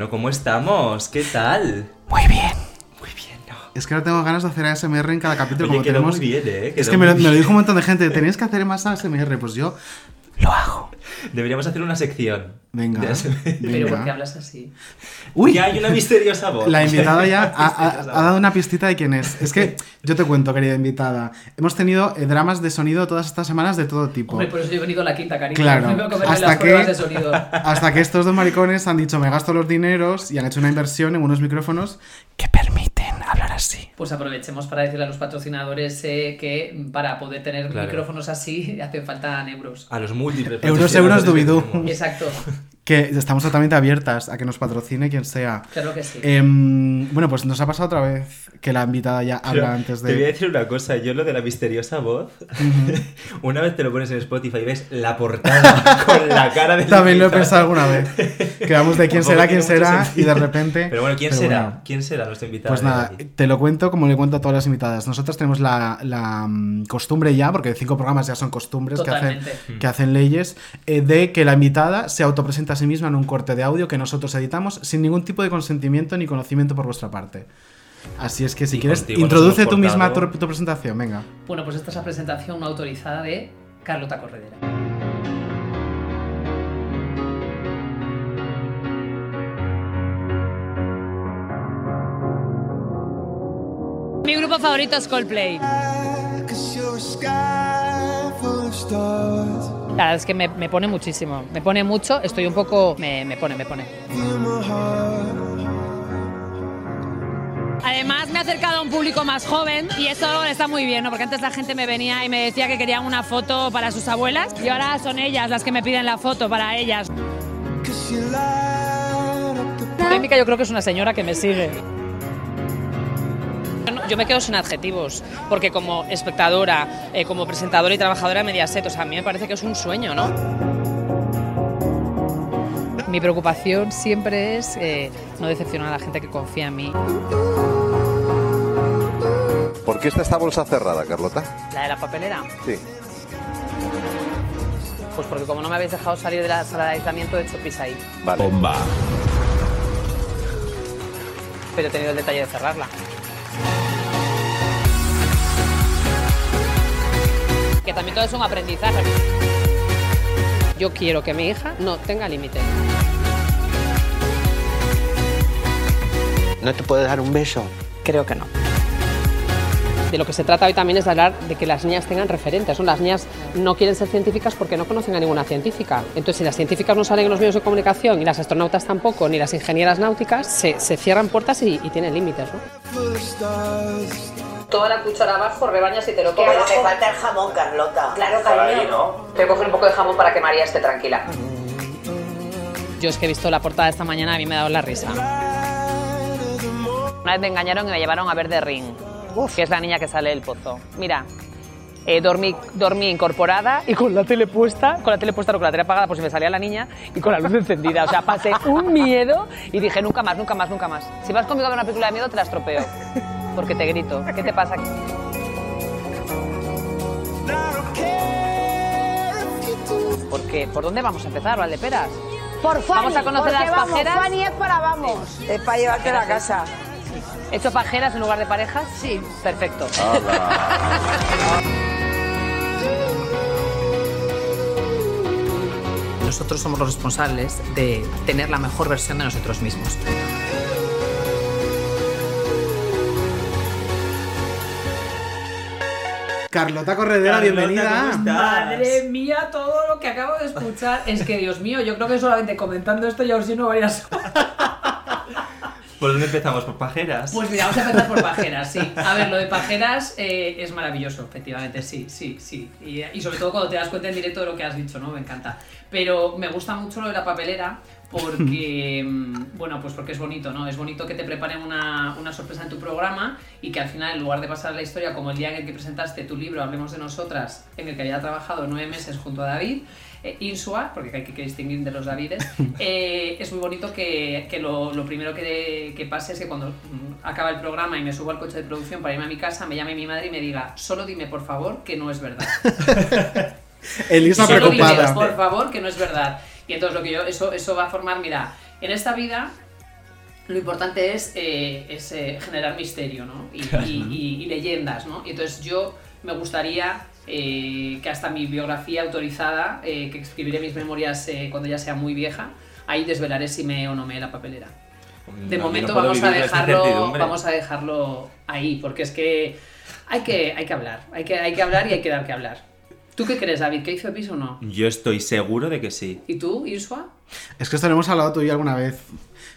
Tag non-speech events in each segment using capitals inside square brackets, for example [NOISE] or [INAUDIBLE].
Bueno, ¿cómo estamos? ¿Qué tal? Muy bien. Muy bien, ¿no? Es que ahora tengo ganas de hacer ASMR en cada capítulo. Oye, como quedó tenemos... muy bien, ¿eh? Es que me lo, me lo dijo un montón de gente. Tenéis que hacer más ASMR. Pues yo lo hago. Deberíamos hacer una sección. Venga. de. Pero venga. ¿por qué hablas así? Uy, Ya hay una misteriosa voz. La invitada ya ha, dado una pistita de quién es. Es que yo te cuento, querida invitada. Hemos tenido eh, dramas de sonido todas estas semanas de todo tipo. Hombre, por eso yo he venido a la quinta, cariño. Claro, [LAUGHS] que hasta las que- pruebas de sonido. Hasta que estos dos maricones han dicho, me gasto los dineros y han hecho una inversión en unos micrófonos que permiten hablar así. Pues aprovechemos para decirle a los patrocinadores eh, que para poder tener Claro. micrófonos así [LAUGHS] hacen falta euros. A los múltiples. Euros, euros, tenemos. Exacto, [LAUGHS] Que estamos totalmente abiertas a que nos patrocine quien sea. claro que sí. Em, bueno, pues nos ha pasado otra vez que la invitada ya Pero habla antes Te voy a de... decir una cosa, yo lo de la misteriosa voz, [LAUGHS] una vez te lo pones en Spotify y ves la portada [LAUGHS] con la cara de También lo he pensado alguna vez. Quedamos de quién será, quién será y de repente... Pero bueno, ¿quién pero será? bueno. ¿Quién será nuestro invitado? Pues nada, de te lo cuento como le cuento a todas las invitadas. Nosotros tenemos la, la, mm, costumbre ya, porque cinco programas ya son costumbres que hacen, que hacen leyes, eh, de que la invitada se autopresenta a sí misma en un corte de audio que nosotros editamos sin ningún tipo de consentimiento ni conocimiento por vuestra parte. Así es que si Y quieres, introduce tú misma tu, tu presentación, venga. Bueno, pues esta es la presentación no autorizada de Carlota Corredera. Mi grupo favorito es Coldplay. La verdad es que me, me pone muchísimo. Me pone mucho, estoy un poco... Me, me pone, me pone. Además me ha acercado a un público más joven y eso está muy bien, ¿no? Porque antes la gente me venía y me decía que querían una foto para sus abuelas y ahora son ellas las que me piden la foto para ellas. Polémica yo creo que es una señora que me sigue. Yo me quedo sin adjetivos, porque como espectadora, eh, como presentadora y trabajadora de Mediaset, o sea, a mí me parece que es un sueño, ¿no? Mi preocupación siempre es eh, no decepcionar a la gente que confía en mí. ¿Por qué está esta bolsa cerrada, Carlota? La de la papelera, Sí. pues porque como no me habéis dejado salir de la sala de aislamiento, he hecho pis ahí, Vale. pero he tenido el detalle de cerrarla. Que también todo es un aprendizaje. Yo quiero que mi hija no tenga límites. ¿No te puedes dar un beso? Creo que no. De lo que se trata hoy también es de hablar de que las niñas tengan referentes. ¿no? Las niñas no quieren ser científicas porque no conocen a ninguna científica. Entonces, si las científicas no salen en los medios de comunicación y las astronautas tampoco, ni las ingenieras náuticas, se, se cierran puertas y, y tienen límites. ¿no? Toda la cuchara abajo, rebañas y te lo Que hace falta el jamón, Carlota. Claro, cariño. Te voy a coger un poco de jamón para que María esté tranquila. Yo es que he visto la portada esta mañana, a mí me ha dado la risa. Una vez me engañaron y me llevaron a ver The Ring, que es la niña que sale del pozo. Mira, eh, dormí, dormí incorporada y con la tele puesta, con la tele puesta, no con la tele apagada por si me salía la niña y con la luz encendida. O sea, pasé un miedo y dije, nunca más, nunca más, nunca más. Si vas conmigo a ver una película de miedo, te la estropeo. Porque te grito. ¿Qué te pasa? Porque, ¿por dónde vamos a empezar, Valdeperas? Por Fanny. Vamos a conocer porque las vamos, pajeras. Fanny es para vamos. Es para llevarte a la casa. ¿He hecho pajeras en lugar de parejas? Sí. Perfecto. Nosotros somos los responsables de tener la mejor versión de nosotros mismos. Carlota Corredera, Carlota, bienvenida. Madre mía, todo lo que acabo de escuchar. Es que, Dios mío, yo creo que solamente comentando esto ya os lleno varias ¿Por dónde empezamos? ¿Por pajeras? Pues mira, vamos a empezar por pajeras, sí. A ver, lo de pajeras eh, es maravilloso, efectivamente, sí, sí, sí. Y, y sobre todo cuando te das cuenta en directo de lo que has dicho, ¿no? Me encanta. Pero me gusta mucho lo de la papelera porque, [LAUGHS] mm, bueno, pues porque es bonito, ¿no? Es bonito que te preparen una, una sorpresa en tu programa y que al final, en lugar de pasar la historia como el día en el que presentaste tu libro, Hablemos de Nosotras, en el que había trabajado nueve meses junto a David, eh, Insua, porque hay que distinguir de los Davides, [LAUGHS] eh, es muy bonito que, que lo, lo primero que, que pase es que cuando mm, acaba el programa y me subo al coche de producción para irme a mi casa, me llame mi madre y me diga, solo dime por favor que no es verdad. [LAUGHS] Elisa Solo preocupada. por favor, que no es verdad. Y entonces lo que yo, eso, eso va a formar, mira, en esta vida lo importante es, eh, es, eh, generar misterio, ¿no? Y, y- y- y leyendas, ¿no? Y entonces yo me gustaría eh, que hasta mi biografía autorizada, eh, que escribiré mis memorias cuando ya sea muy vieja, ahí desvelaré si me o no me la papelera. De No, momento no vamos a dejarlo, vamos a dejarlo ahí, porque es que hay que, hay que hablar, hay que, hay que hablar y hay que dar que hablar. ¿Tú qué crees, David? ¿Que hizo Epis o no? Yo estoy seguro de que sí. ¿Y tú, Irsua? Es que esto lo hemos hablado tú y yo alguna vez.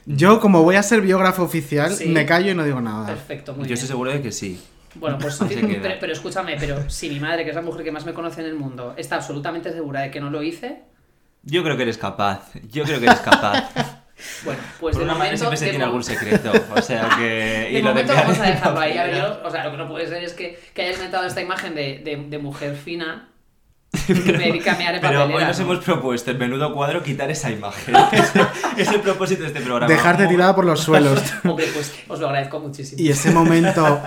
Yo, como voy a ser biógrafo oficial, Sí. me callo y no digo nada. Perfecto, muy Yo bien. estoy seguro de que sí. Bueno, pues [LAUGHS] [LAUGHS] queda. pero, pero escúchame, pero si mi madre, que es la mujer que más me conoce en el mundo, está absolutamente segura de que no lo hice, Yo creo que eres capaz. Yo creo que eres capaz. [LAUGHS] bueno, pues Por de una madre momento, siempre se de tiene mo- algún secreto. O sea que. De y lo momento vamos a dejarlo ahí. A ver, yo- o sea, lo que no puede ser es que, que hayas inventado esta imagen de, de, de mujer fina [LAUGHS] que me dedica a mear en Pero papelera. hoy nos ¿no? hemos propuesto en menudo cuadro quitar esa imagen. [LAUGHS] Ese es el propósito de este programa. Dejarte tirada por los suelos. [LAUGHS] Hombre, pues os lo agradezco muchísimo. Y ese momento.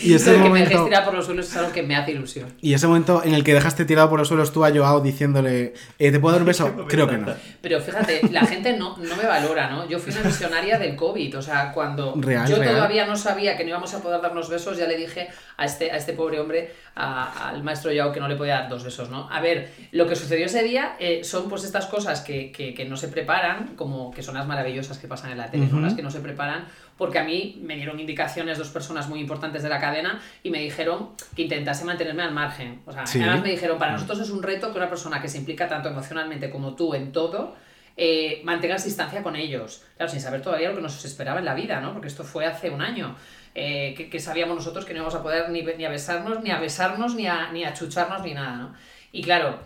y ese de que me momento. tirar por los suelos es algo que me hace ilusión. Y ese momento en el que dejaste tirado por los suelos tú a Joao diciéndole, eh, ¿te puedo dar un beso? Creo que no. Pero fíjate, la gente no, no me valora, ¿no? Yo fui una visionaria del COVID, o sea, cuando Real, yo real. todavía no sabía que no íbamos a poder darnos besos, ya le dije a este, a este pobre hombre, a- al maestro Yao, que no le podía dar dos besos, ¿no? A ver, lo que sucedió ese día eh, son pues estas cosas que, que- que no se preparan, como que son las maravillosas que pasan en la tele, ¿no? Ujú. Las que no se preparan, porque a mí me dieron indicaciones dos personas muy importantes de la cadena y me dijeron que intentase mantenerme al margen. O sea, Sí. además me dijeron, para nosotros es un reto que una persona que se implica tanto emocionalmente como tú en todo, eh, mantengas distancia con ellos. Claro, sin saber todavía lo que nos esperaba en la vida, ¿no? Porque esto fue hace un año. Eh, que, sabíamos nosotros que no íbamos a poder ni, ni a besarnos, ni a besarnos, ni a, ni a chucharnos, ni nada, ¿no? Y claro,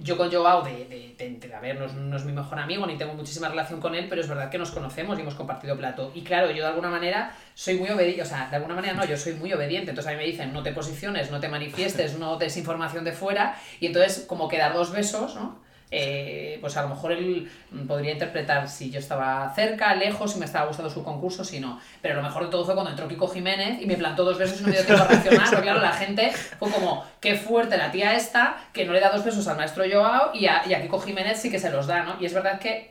yo con Joao, de, de, de- a ver, no es, no es mi mejor amigo, ni tengo muchísima relación con él, pero es verdad que nos conocemos y hemos compartido plato. Y claro, yo de alguna manera soy muy obediente, o sea, de alguna manera no, yo soy muy obediente. Entonces a mí me dicen, no te posiciones, no te manifiestes, no des información de fuera, y entonces como que dar dos besos, ¿no? Eh, pues a lo mejor él podría interpretar si yo estaba cerca, lejos, si me estaba gustando su concurso, si no. Pero lo mejor de todo fue cuando entró Kiko Jiménez y me plantó dos besos y no me dio tiempo a reaccionar. Claro, la gente fue como, qué fuerte la tía esta, que no le da dos besos al maestro Joao y a, y a Kiko Jiménez sí que se los da, ¿no? Y es verdad que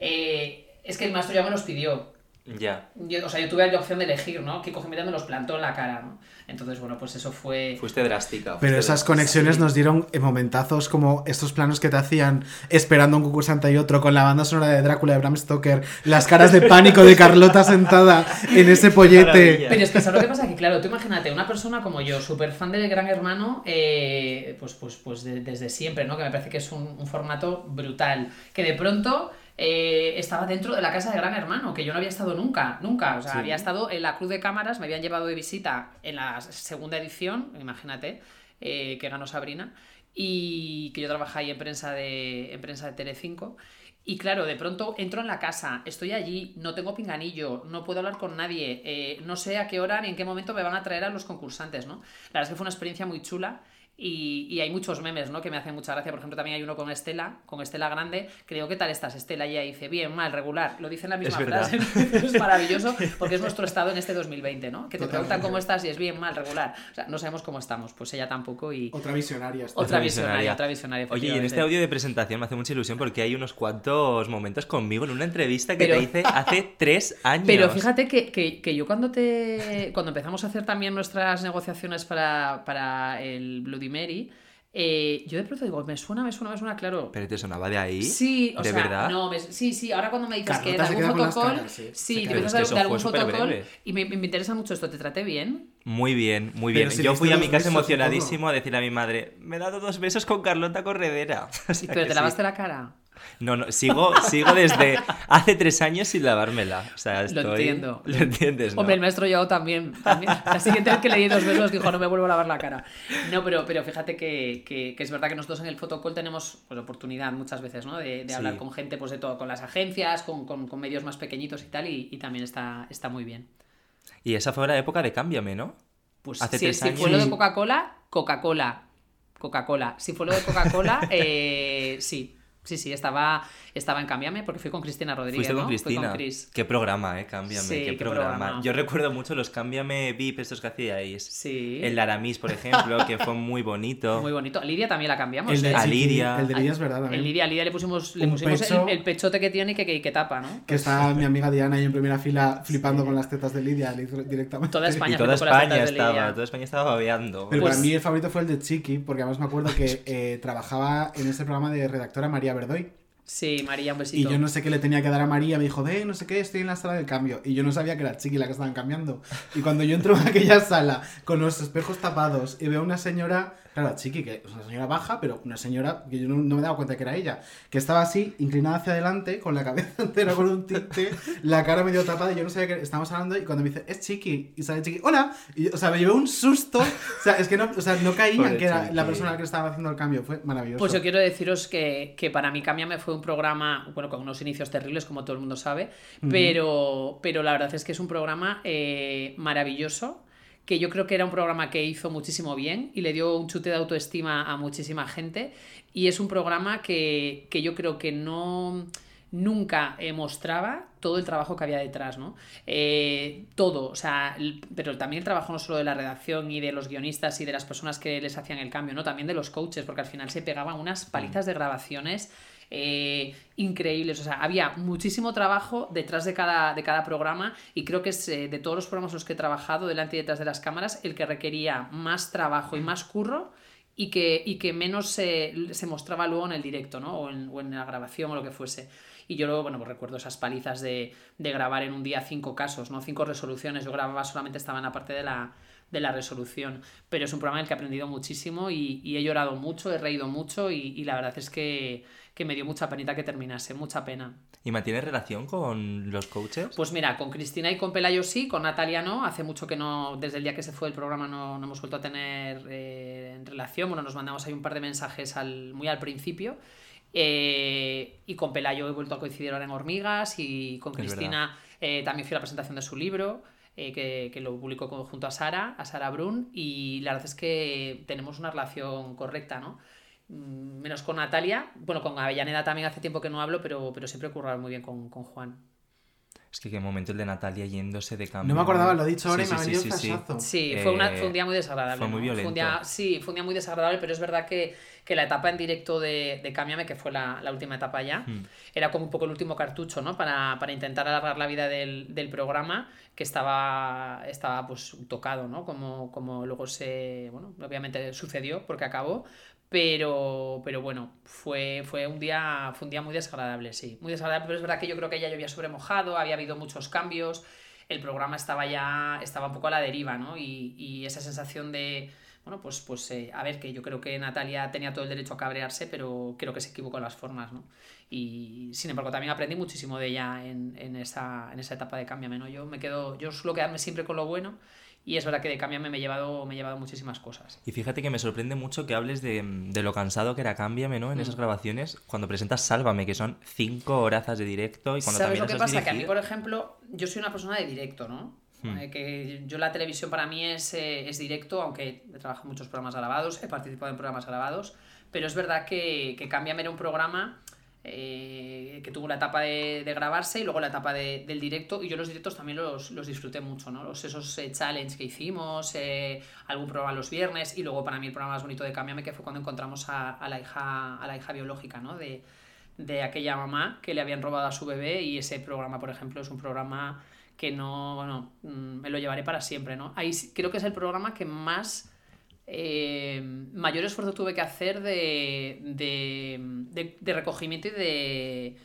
eh, es que el maestro ya me los pidió. Ya. Yo- o sea, yo tuve la opción de elegir, ¿no? Kiko Jiménez me los plantó en la cara, ¿no? Entonces, bueno, pues eso fue... Fuiste drástica. Pero esas drástica. conexiones nos dieron en momentazos como estos planos que te hacían esperando un concursante y otro con la banda sonora de Drácula de Bram Stoker, las caras de pánico de Carlota sentada en ese pollete. Pero es que ¿sabes lo que pasa? Que claro, tú imagínate, una persona como yo, súper fan del Gran Hermano, eh, pues, pues, pues de- desde siempre, ¿no? Que me parece que es un, un formato brutal. Que de pronto eh, estaba dentro de la casa de Gran Hermano, que yo no había estado nunca, nunca. O sea, Sí. había estado en la Cruz de Cámaras, me habían llevado de visita en la segunda edición, imagínate, eh, que ganó Sabrina, y que yo trabajaba ahí en prensa de, en prensa de Telecinco. Y claro, de pronto entro en la casa, estoy allí, no tengo pinganillo, no puedo hablar con nadie, eh, no sé a qué hora ni en qué momento me van a traer a los concursantes, ¿no? La verdad es que fue una experiencia muy chula y, y hay muchos memes, ¿no? Que me hacen mucha gracia. Por ejemplo, también hay uno con Estela, con Estela Grande, que digo, ¿qué tal estás, Estela? Y ella dice, bien, mal, regular. Lo dice en la misma Es frase. [LAUGHS] es maravilloso porque es nuestro estado en este 2020, ¿no? Que te Totalmente. preguntan cómo estás y es bien, mal, regular. O sea, no sabemos cómo estamos, pues ella tampoco y... Otra visionaria. esta. Otra visionaria, otra visionaria. Oye, y en este audio de presentación me hace mucha ilusión porque hay unos cuantos momentos conmigo en una entrevista que Pero- te hice hace [LAUGHS] tres años. Pero fíjate que, que- que yo cuando te cuando empezamos a hacer también nuestras negociaciones para, para el Bloody Mary, eh, yo de pronto digo, me suena, me suena, me suena, claro. ¿Pero te sonaba de ahí? Sí, o ¿De sea, verdad? no, me- sí, sí, ahora cuando me dices que de Carlota algún fotocall, caras, sí. Sí, Es que de eso algún fotocall y me, me interesa mucho esto, ¿te traté bien? Muy bien, muy Pero bien. si Yo fui a mi casa emocionadísimo a decirle a mi madre, me he dado dos besos con Carlota Corredera. [LAUGHS] O sea Pero te sí. lavaste la cara. No, no, sigo, sigo desde hace tres años sin lavármela. O sea, estoy... Lo entiendo. [LAUGHS] Lo entiendes, ¿no? Hombre, el maestro yo también, también. La siguiente vez que leí dos besos dijo, no me vuelvo a lavar la cara. No, pero, pero fíjate que, que- que es verdad que nosotros en el fotocall tenemos pues, oportunidad muchas veces, ¿no? De, de Sí. hablar con gente, pues de todo, con las agencias, con, con- con medios más pequeñitos y tal, y, y también está, está muy bien. Y esa fue la época de Cámbiame, ¿no? Pues Hace si, tres si años. fue lo de Coca-Cola, Coca-Cola. Coca-Cola. Si fue lo de Coca-Cola, [LAUGHS] eh, sí. Sí, sí, estaba, estaba en Cámbiame porque fui con Cristina Rodríguez. Fuiste con ¿no? Fui Cristina. con Chris. Qué programa, eh, Cámbiame, Sí, qué, qué programa. programa. Yo recuerdo mucho los Cámbiame VIP estos que hacíais. Sí. El Aramis, por ejemplo, que fue muy bonito. [LAUGHS] Muy bonito. A Lidia también la cambiamos. El de ¿eh? A Lidia. El de Lidia es verdad también. Lidia, a Lidia le pusimos, le pusimos pecho. el, el pechote que tiene y que, que, que tapa, ¿no? Que está mi amiga Diana ahí en primera fila flipando con las tetas de Lidia le hizo directamente. Toda [LAUGHS] España Y toda España tetas de Lidia. estaba, toda España estaba babeando. Pero Pues- para mí el favorito fue el de Chiqui, porque además me acuerdo que [LAUGHS] eh, trabajaba en ese programa de redactora María Verdoy. Sí, María, un Y besito. yo no sé qué le tenía que dar a María, me dijo, ve, no sé qué, estoy en la sala del cambio. Y yo no sabía que era Chiqui la que estaban cambiando. Y cuando yo entro a aquella sala con los espejos tapados y veo a una señora, claro, Chiqui, que es una señora baja, pero una señora que yo no, no me daba cuenta que era ella, que estaba así, inclinada hacia adelante, con la cabeza [LAUGHS] entera con un tinte, la cara medio tapada, y yo no sabía que estábamos hablando. Y cuando me dice, es Chiqui, y sale Chiqui, hola. Y, o sea, me llevé un susto. O sea, es que no, o sea, no caía en que era Chiqui. la persona la que estaba haciendo el cambio. Fue maravilloso. Pues yo quiero deciros que, que para mí Cámbiame fue un programa, bueno, con unos inicios terribles, como todo el mundo sabe, pero, pero la verdad es que es un programa eh, maravilloso, que yo creo que era un programa que hizo muchísimo bien y le dio un chute de autoestima a muchísima gente, y es un programa que, que yo creo que no nunca eh, mostraba todo el trabajo que había detrás, ¿no? Eh, todo, o sea, pero también el trabajo no solo de la redacción y de los guionistas y de las personas que les hacían el cambio, ¿no? También de los coaches, porque al final se pegaban unas palizas de grabaciones eh, increíbles, o sea, había muchísimo trabajo detrás de cada, de cada programa y creo que es eh, de todos los programas en los que he trabajado delante y detrás de las cámaras el que requería más trabajo y más curro y que, y que menos se, se mostraba luego en el directo, ¿no? O en, o en la grabación o lo que fuese. Y yo luego, bueno, pues recuerdo esas palizas de, de grabar en un día cinco casos, ¿no? Cinco resoluciones. Yo grababa solamente estaba en la parte de la, de la resolución. Pero es un programa en el que he aprendido muchísimo y, y he llorado mucho, he reído mucho y, y la verdad es que, que me dio mucha penita que terminase, mucha pena. ¿Y mantienes relación con los coaches? Pues mira, con Cristina y con Pelayo sí, con Natalia no. Hace mucho que no, desde el día que se fue el programa no, no hemos vuelto a tener eh, en relación. Bueno, nos mandamos ahí un par de mensajes al, muy al principio. Eh, y con Pelayo he vuelto a coincidir ahora en Hormigas y con Es Cristina eh, también fui a la presentación de su libro. Eh, que, que lo publicó junto a Sara, a Sara Brun, y la verdad es que tenemos una relación correcta, ¿no? Mm, Menos con Natalia, bueno, con Avellaneda también hace tiempo que no hablo, pero, pero siempre he currado muy bien con, con Juan. Es que qué momento el de Natalia yéndose de cambio. No me acordaba, lo he dicho ahora Sí, y me ha sí, venido sí, un sí, sí. fue, una- Eh, fue un día muy desagradable. fue muy ¿no? violento. un día- sí, fue un día muy desagradable, pero es verdad que, que la etapa en directo de, de Cámbiame, que fue la, la última etapa ya, Mm. era como un poco el último cartucho, ¿no? Para, para intentar alargar la vida del, del programa, que estaba, estaba pues tocado, ¿no? Como, como luego se, bueno, obviamente sucedió porque acabó, pero, pero bueno, fue, fue, un día, fue un día muy desagradable, sí, muy desagradable, pero es verdad que yo creo que ya había sobremojado, había habido muchos cambios, el programa estaba ya, estaba un poco a la deriva, ¿no? Y, y esa sensación de, bueno, pues, pues eh, a ver, que yo creo que Natalia tenía todo el derecho a cabrearse, pero creo que se equivocó en las formas, ¿no? Y sin embargo también aprendí muchísimo de ella en, en, esa, en esa etapa de Cámbiame, ¿no? Yo me quedo, yo suelo quedarme siempre con lo bueno y es verdad que de Cámbiame me he llevado, me he llevado muchísimas cosas. Y fíjate que me sorprende mucho que hables de, de lo cansado que era Cámbiame, ¿no? En Mm. esas grabaciones, cuando presentas Sálvame, que son cinco horazas de directo y cuando ¿Sabes también lo que pasa? Que a mí, por ejemplo, yo soy una persona de directo, ¿no? Hmm. Eh, que yo la televisión para mí es, eh, es directo, aunque he trabajado en muchos programas grabados, he participado en programas grabados, pero es verdad que, que Cámbiame era un programa eh, que tuvo la etapa de, de grabarse y luego la etapa de- del directo, y yo los directos también los, los disfruté mucho, ¿no? Los, esos eh, challenge que hicimos, eh, algún programa los viernes, y luego para mí el programa más bonito de Cámbiame, que fue cuando encontramos a, a la, hija, a la hija biológica, ¿no? De, de aquella mamá que le habían robado a su bebé y ese programa, por ejemplo, es un programa que no, bueno, mm, me lo llevaré para siempre, ¿no? Ahí creo que es el programa que más eh, mayor esfuerzo tuve que hacer de, de, de- recogimiento y de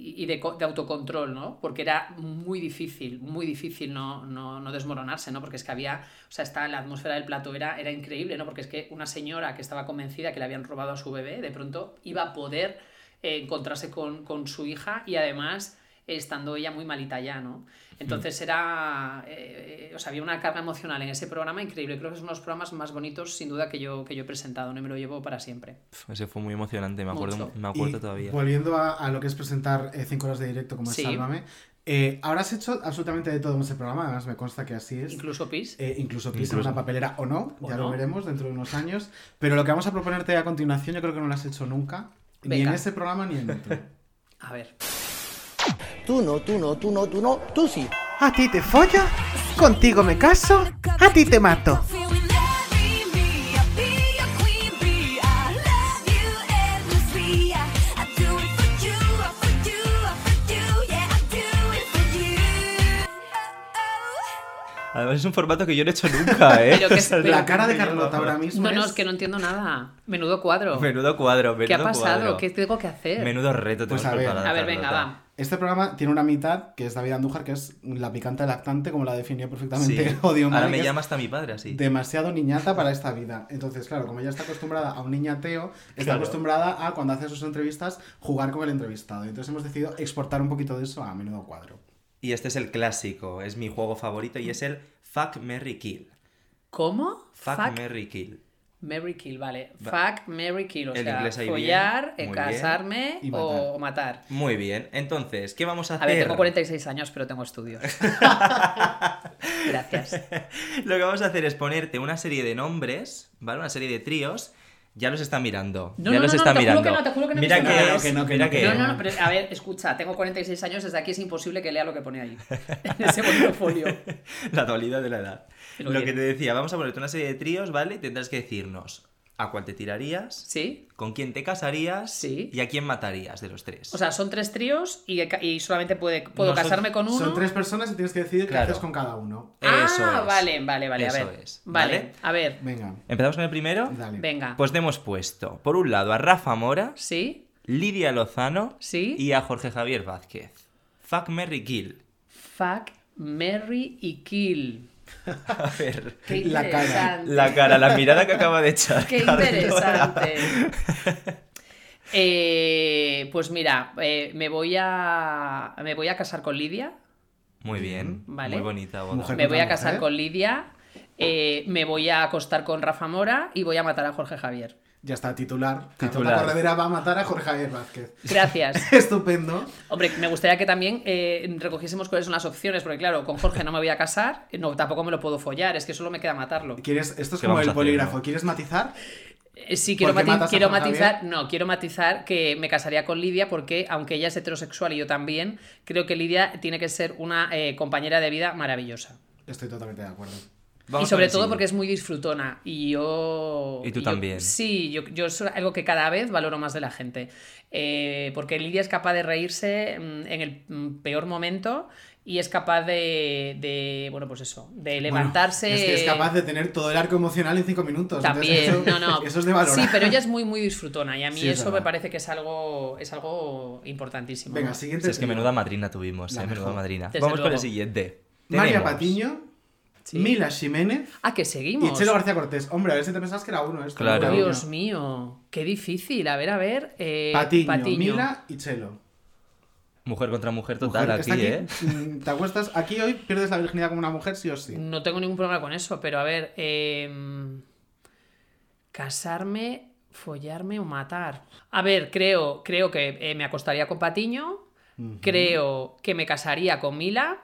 y de, co- de autocontrol, ¿no? Porque era muy difícil, muy difícil no, no, no desmoronarse, ¿no? Porque es que había, o sea, la atmósfera del plato era, era increíble, ¿no? Porque es que una señora que estaba convencida que le habían robado a su bebé, de pronto iba a poder eh, encontrarse con, con su hija y además estando ella muy malita ya, ¿no? Entonces era, eh, o sea, había una carga emocional en ese programa increíble. Creo que es uno de los programas más bonitos, sin duda, que yo, que yo he presentado, no me lo llevo para siempre. Ese fue muy emocionante, me acuerdo, Mucho. me acuerdo Y todavía. Volviendo a, a lo que es presentar 5 horas de directo como es Sí. Sálvame, eh, ahora has hecho absolutamente de todo en ese programa, además me consta que así es. Incluso PIS. Eh, incluso pisa Incluso. una papelera o no, O ya no. lo veremos dentro de unos años. Pero lo que vamos a proponerte a continuación, yo creo que no lo has hecho nunca, ni Venga. en ese programa ni en otro. [LAUGHS] A ver. Tú no, tú no, tú no, tú no, tú sí. ¿A ti te follo? ¿Contigo me caso? ¿A ti te mato? Además es un formato que yo no he hecho nunca, [LAUGHS] ¿eh? Pero que- [LAUGHS] O sea, pero- La cara de Carlota ahora mismo No, no, es... que no entiendo nada. Menudo cuadro. Menudo cuadro, menudo ¿Qué ha pasado? cuadro. ¿Qué tengo que hacer? Menudo reto Pues tenemos a ver. A ver, venga, Carlota. va. Este programa tiene una mitad, que es David Andújar, que es la picante lactante, como la definió perfectamente Sí. [LAUGHS] Odio Ahora Mari, me llama hasta mi padre así. demasiado niñata para esta vida. Entonces, claro, como ella está acostumbrada a un niñateo, está Claro. acostumbrada a, cuando hace sus entrevistas, jugar con el entrevistado. Entonces hemos decidido exportar un poquito de eso a menudo cuadro. Y este es el clásico, es mi juego favorito y es el Fuck, Mary Kill. ¿Cómo? Fuck, Mary Kill. Mary Kill, vale. Va- Fuck, Mary Kill. O El sea, inglés ahí bien, follar, eh, muy casarme bien. Y o matar. Muy bien, entonces, ¿qué vamos a A hacer? ver, tengo 46 años, pero tengo estudios. [LAUGHS] Gracias. Lo que vamos a hacer es ponerte una serie de nombres, ¿vale? Una serie de tríos. Ya los está mirando. No, ya no, los no, está te juro mirando. que no, te juro que no mira que es, Que no, que mira que que No, no, no, pero a ver, escucha, tengo 46 años, desde aquí es imposible que lea lo que pone ahí. En [LAUGHS] ese bonito folio. [LAUGHS] La dualidad de la edad. Lo bien. que te decía, vamos a ponerte una serie de tríos, ¿vale? Y tendrás que decirnos a cuál te tirarías, ¿Sí? con quién te casarías Sí. y a quién matarías de los tres. O sea, son tres tríos y, y solamente puede, puedo No, son- casarme con uno. Son tres personas y tienes que decidir Claro. qué haces con cada uno. Ah, Eso es. vale, vale, vale. Eso a ver. es, Vale, ¿vale? a ver. Venga, ¿Empezamos con el primero? dale. Venga. Pues te hemos puesto, por un lado, a Rafa Mora, ¿Sí? Lidia Lozano ¿Sí? y a Jorge Javier Vázquez. Fuck, Mary Kill. Fuck, Mary y Kill. [LAUGHS] A ver, Qué La cara. la cara, la mirada que acaba de echar. [LAUGHS] Qué interesante. [LAUGHS] Eh, pues mira, eh, me voy a me voy a casar con Lidia. Muy bien, Vale. muy bonita boda. Mujer Me voy a casar mujer. con Lidia. eh, me voy a acostar con Rafa Mora y voy a matar a Jorge Javier. Ya está, titular. Titular. Corredera va a matar a Jorge Javier Vázquez. Gracias. [LAUGHS] Estupendo. Hombre, me gustaría que también eh, recogiésemos cuáles son las opciones, porque claro, con Jorge no me voy a casar, no, tampoco me lo puedo follar, es que solo me queda matarlo. ¿Quieres, esto es ¿Qué como el polígrafo. no? ¿Quieres matizar? Eh, Sí, quiero, ¿Por qué mati- matas a quiero Jorge matizar, Javier? no, quiero matizar que me casaría con Lidia porque, aunque ella es heterosexual y yo también, creo que Lidia tiene que ser una eh, compañera de vida maravillosa. Estoy totalmente de acuerdo. Vamos y sobre todo porque es muy disfrutona. Y yo. Y tú yo- también. Sí, yo, yo es algo que cada vez valoro más de la gente. Eh, porque Lidia es capaz de reírse mm, en el mm, peor momento y es capaz de. de, bueno, pues eso, de levantarse. Bueno, es que es capaz de tener todo el arco emocional en cinco minutos. También, Entonces, eso, no, no. [LAUGHS] Eso es de valorar. Sí, pero ella es muy, muy disfrutona y a mí Sí, eso me parece que es algo, es algo importantísimo. Venga, siguiente. Si es que menuda madrina tuvimos, eh, menuda madrina. Desde Vamos con el luego. siguiente. María Patiño, Sí. Mila Jiménez Ah, que seguimos. y Chelo García Cortés. Hombre, a ver si te pensabas que era uno esto. Claro. Dios uno. mío, qué difícil. A ver, a ver. eh, Patiño, Mila y Chelo. Mujer contra mujer total Mujer, aquí, ¿eh? mm, Te acuestas aquí hoy, pierdes la virginidad como una mujer, sí o sí. No tengo ningún problema con eso, pero a ver. em, casarme, follarme o matar. A ver, creo, creo que eh, me acostaría con Patiño. Creo que me casaría con Mila.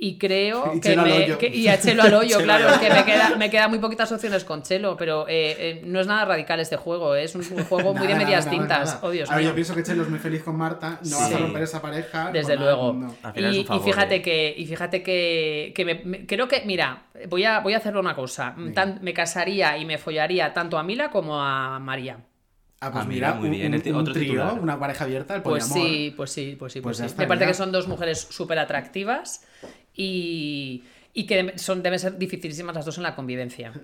Y creo Y que Chelo al me. hoyo. que- y a Chelo al hoyo, [LAUGHS] Chelo claro. que me queda, me quedan muy poquitas opciones con Chelo, pero eh, eh, no es nada radical este juego. Es un, un juego muy de medias nada, tintas. nada. Oh, Dios a ver, mío. yo pienso que Chelo es muy feliz con Marta. No vas a Sí. romper esa pareja. Desde luego. Y, un favor, y fíjate ¿eh? que, y fíjate que, que me- me- creo que, mira, voy a, voy a hacerle una cosa. Tan- me casaría y me follaría tanto a Mila como a María. Ah, pues Ah, mira, mira, muy un, bien, un- ti- un otro trío, una pareja abierta, el Pues poliamor. sí, pues sí, pues sí, Pues pues, sí. Me parece que son dos mujeres súper atractivas y, y que son, deben ser dificilísimas las dos en la convivencia. [LAUGHS]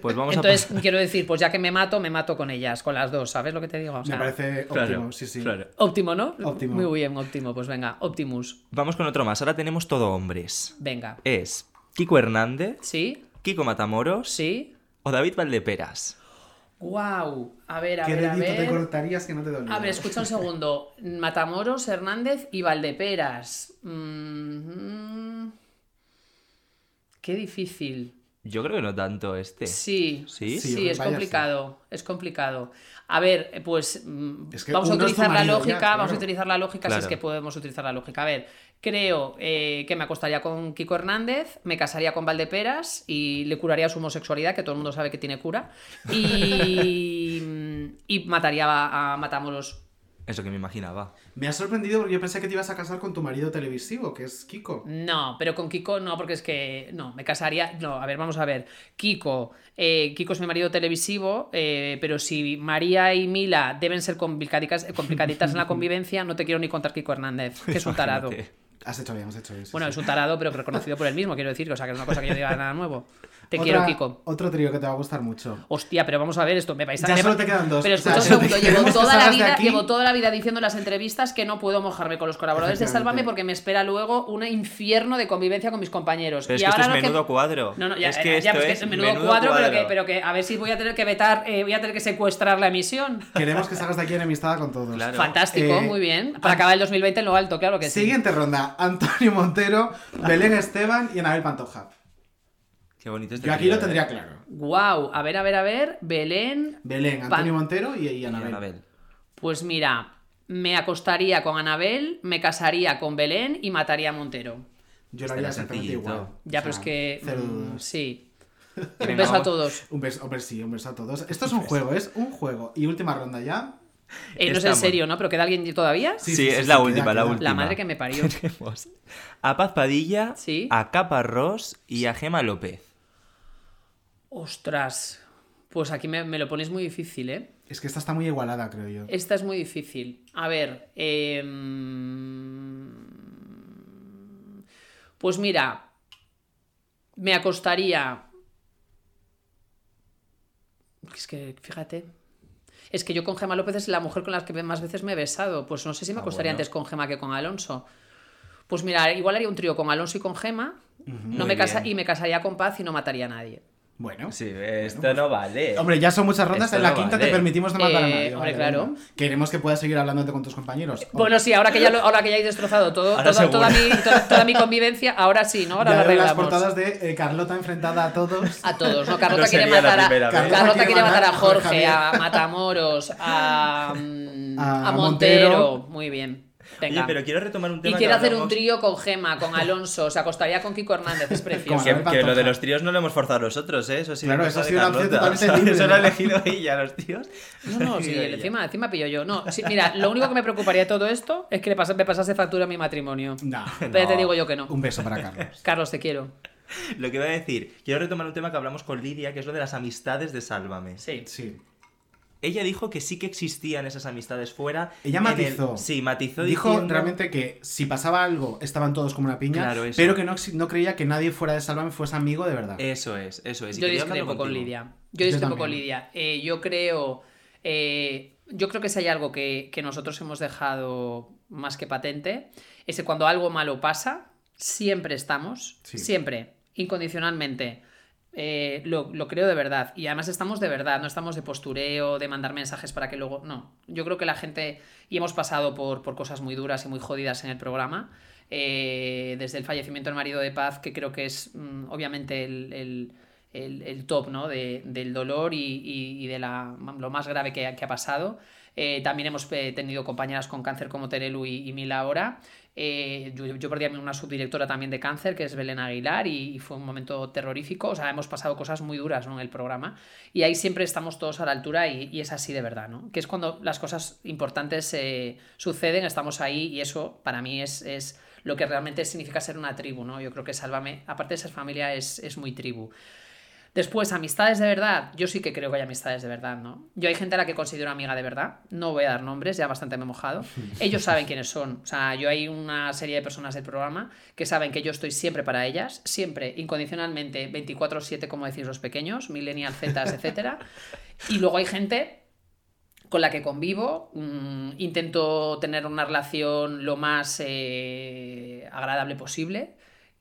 Pues vamos Entonces, a quiero decir, pues ya que me mato, me mato con ellas, con las dos, ¿sabes lo que te digo? O Me parece óptimo, Claro, sí, sí. claro. Óptimo, ¿no? Óptimo. Muy bien, óptimo. Pues venga, Optimus. Vamos con otro más. Ahora tenemos todo hombres. Venga. Es Kiko Hernández, ¿Sí? Kiko Matamoros ¿Sí? o David Valdeperas. Guau. A ver, a ¿Qué ver, a dedito te ver. cortarías que no te doliera? A ver, escucha un segundo. Matamoros, Hernández y Valdeperas. Mm, Qué difícil. Yo creo que no tanto este. Sí, ¿Sí? Sí, sí, es vaya, complicado, es complicado. A ver, pues mm, Es que vamos a uno es tu utilizar la lógica, ya, vamos a utilizar la lógica si es que podemos utilizar la lógica. A ver, creo eh, que me acostaría con Kiko Hernández, me casaría con Valdeperas y le curaría su homosexualidad, que todo el mundo sabe que tiene cura, y, [LAUGHS] y mataría a, a Matamoros. Eso que me imaginaba. Me ha sorprendido porque yo pensé que te ibas a casar con tu marido televisivo, que es Kiko. No, pero con Kiko no, porque es que no, me casaría. No, a ver, vamos a ver. Kiko, eh, Kiko es mi marido televisivo, eh, pero si María y Mila deben ser complicaditas, complicaditas en la [LAUGHS] convivencia, no te quiero ni contar Kiko Hernández, que es un tarado. Has hecho bien, has hecho bien. sí, Bueno, sí. es un tarado, pero reconocido por él mismo, quiero decir, o sea, que es una cosa que yo diga nada nuevo. Te Otra- quiero, Kiko. Otro trío que te va a gustar mucho. Hostia, pero vamos a ver esto, me vais a Ya solo te quedan dos. Pero O sea, escucha un segundo, llevo toda la vida, llevo toda la vida diciendo en las entrevistas que no puedo mojarme con los colaboradores de. Sálvame porque me espera luego un infierno de convivencia con mis compañeros. Pero es y que esto ahora es menudo cuadro. No, no, ya, Es que ya, esto pues que es es menudo, menudo cuadro, Pero, que, pero que a ver si voy a tener que vetar, eh, voy a tener que secuestrar la emisión. Queremos que salgas de aquí enemistada con todos. Claro. Fantástico, Eh, muy bien. Para acabar el 2020 en lo alto, claro que sí. Siguiente ronda. Antonio Montero, Belén Esteban y Anabel Pantoja. Qué bonito este Yo aquí lo eh. tendría claro. Wow, a ver, a ver, a ver, Belén. Belén, Pan- Antonio Montero y, y Y Anabel. Anabel. Pues mira, me acostaría con Anabel, me casaría con Belén y mataría a Montero. Yo lo haría exactamente igual. Ya, O pero es que. cero mm, dudas. sí. [LAUGHS] Un beso a todos. Un beso, hombre, sí, un beso a todos. Esto es un juego, es un juego. Y última ronda ya. Eh, no es en serio, ¿no? ¿Pero queda alguien todavía? Sí, Sí, sí, es sí, la sí, última, queda, la queda. última. La madre que me parió. [LAUGHS] Tenemos a Paz Padilla, Sí. a Capa Ross y a Gema López. Ostras. Pues aquí me, me lo ponéis muy difícil, ¿eh? Es que esta está muy igualada, creo yo. Esta es muy difícil. A ver. eh, Pues mira. Me acostaría. Es que, fíjate. Es que yo con Gema López es la mujer con la que más veces me he besado. Pues no sé si me Ah, acostaría bueno. antes con Gema que con Alonso. Pues mira, igual haría un trío con Alonso y con Gema. no me casa y me casaría con Paz y no mataría a nadie. Bueno. Sí, esto no vale. Hombre, ya son muchas rondas. Esto en la no quinta vale. te permitimos no matar a Eh, nadie. hombre, vale, claro. Queremos que puedas seguir hablándote con tus compañeros. Bueno, sí, ahora que ya, lo- ahora que ya he destrozado todo, Ahora toda, toda mi, to- toda mi convivencia, ahora sí, ¿no? Ahora ya lo veo las arreglamos. portadas de eh, Carlota enfrentada a todos. A todos, ¿no? Carlota No quiere matar a. Carlota, Carlota quiere matar a Jorge, Javier. a Matamoros, a, mm, [LAUGHS] A a Montero. Montero. Muy bien. Oye, pero quiero retomar un y tema quiere que hacer un trío con Gema, con Alonso, se acostaría con Kiko Hernández, es precioso. Que, lo de los tríos no lo hemos forzado nosotros, ¿eh? Eso sí. Claro, eso ha sido una opción Carlota. totalmente O sea, libre, Eso lo ha ¿no? elegido ella, los tíos. No, no, sí, [LAUGHS] encima, encima pillo yo. No, sí, mira, lo único que me preocuparía de todo esto es que le pas- me pasase factura a mi matrimonio. No. Pero ya te No. digo yo que no. Un beso para Carlos. [LAUGHS] Carlos, te quiero. Lo que voy a decir, quiero retomar un tema que hablamos con Lidia, que es lo de las amistades de Sálvame. Sí. Sí. Ella dijo que sí que existían esas amistades fuera. Ella el- matizó. Sí, matizó Dijo diciendo- realmente que si pasaba algo estaban todos como una piña, Claro, eso. pero que no, no creía que nadie fuera de Sálvame fuese amigo de verdad. Eso es, eso es. y Yo discrepo con. Lidia. Yo Yo discrepo con. Lidia. Eh, yo creo. eh, yo creo que si hay algo que, que nosotros hemos dejado más que patente, es que cuando algo malo pasa, siempre estamos, Sí. siempre, incondicionalmente. Eh, lo, creo de verdad. Y además estamos de verdad, no estamos de postureo, de mandar mensajes para que luego. No. Yo creo que la gente. Y hemos pasado por, por cosas muy duras y muy jodidas en el programa. eh, desde el fallecimiento del marido de Paz, que creo que es mm, obviamente el, el- el- top ¿no? de- del dolor y, y- de la, lo más grave que, ha- pasado. Eh, también hemos tenido compañeras con cáncer como Terelu y, y Mila ahora. Eh, yo, yo perdí a una subdirectora también de cáncer, que es Belén Aguilar, y, y fue un momento terrorífico. O sea, hemos pasado cosas muy duras ¿no? en el programa. Y ahí siempre estamos todos a la altura y, y es así de verdad, ¿no? Que es cuando las cosas importantes eh, suceden, estamos ahí y eso para mí es, es lo que realmente significa ser una tribu, ¿no? Yo creo que Sálvame, aparte de ser familia, es, es muy tribu. Después, amistades de verdad. Yo sí que creo que hay amistades de verdad, ¿no? Yo hay gente a la que considero amiga de verdad. No voy a dar nombres, ya bastante me he mojado. [LAUGHS] Ellos saben quiénes son. O sea, yo hay una serie de personas del programa que saben que yo estoy siempre para ellas, siempre, incondicionalmente, 24-7, como decís los pequeños, millennial, zetas, etcétera. Y luego hay gente con la que convivo, mm, intento tener una relación lo más eh, agradable posible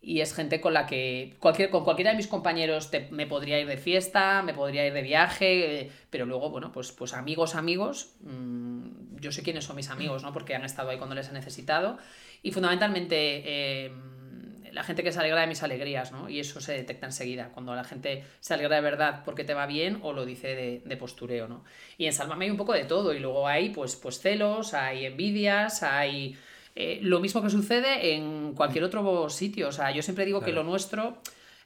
y es gente con la que cualquier, con cualquiera de mis compañeros te- me podría ir de fiesta, me podría ir de viaje, eh, pero luego, bueno, pues, pues amigos, amigos, mm, yo sé quiénes son mis amigos, ¿no? Porque han estado ahí cuando les he necesitado y fundamentalmente eh, la gente que se alegra de mis alegrías, ¿no? Y eso se detecta enseguida, cuando la gente se alegra de verdad porque te va bien o lo dice de, de postureo, ¿no? Y en hay un poco de todo y luego hay pues, pues celos, hay envidias, hay... eh, lo mismo que sucede en cualquier otro sitio, o sea, yo siempre digo que lo nuestro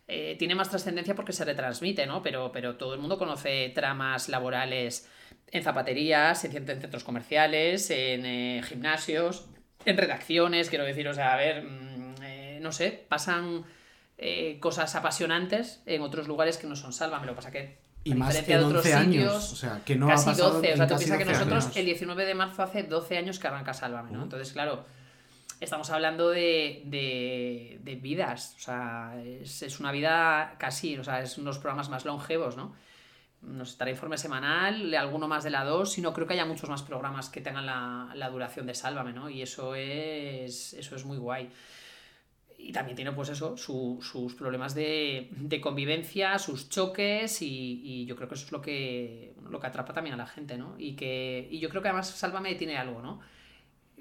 eh, tiene más trascendencia porque se retransmite, ¿no? Pero, pero todo el mundo conoce tramas laborales en zapaterías, en, centros comerciales, en eh, gimnasios, en redacciones, quiero decir, o sea, a ver, mm, no sé, pasan eh, cosas apasionantes en otros lugares que no son Sálvame, lo que pasa que Y a más diferencia en de otros 11 años, sitios, o sea, que no ha casi pasado 12, o sea, tú piensas que 12 nosotros años. el 19 de marzo hace 12 años que arranca Sálvame, ¿no? Entonces, claro, estamos hablando de, de, de vidas, o sea, es, es una vida casi, o sea, es unos programas más longevos, ¿no? Nos estará informe semanal, alguno más de la 2, y no creo que haya muchos más programas que tengan la, la duración de Sálvame, ¿no? Y eso es, eso es muy guay. Y también tiene, pues eso, su- sus problemas de, de convivencia, sus choques, y, y yo creo que eso es lo que, lo que atrapa también a la gente, ¿no? Y, que, y yo creo que además Sálvame tiene algo, ¿no?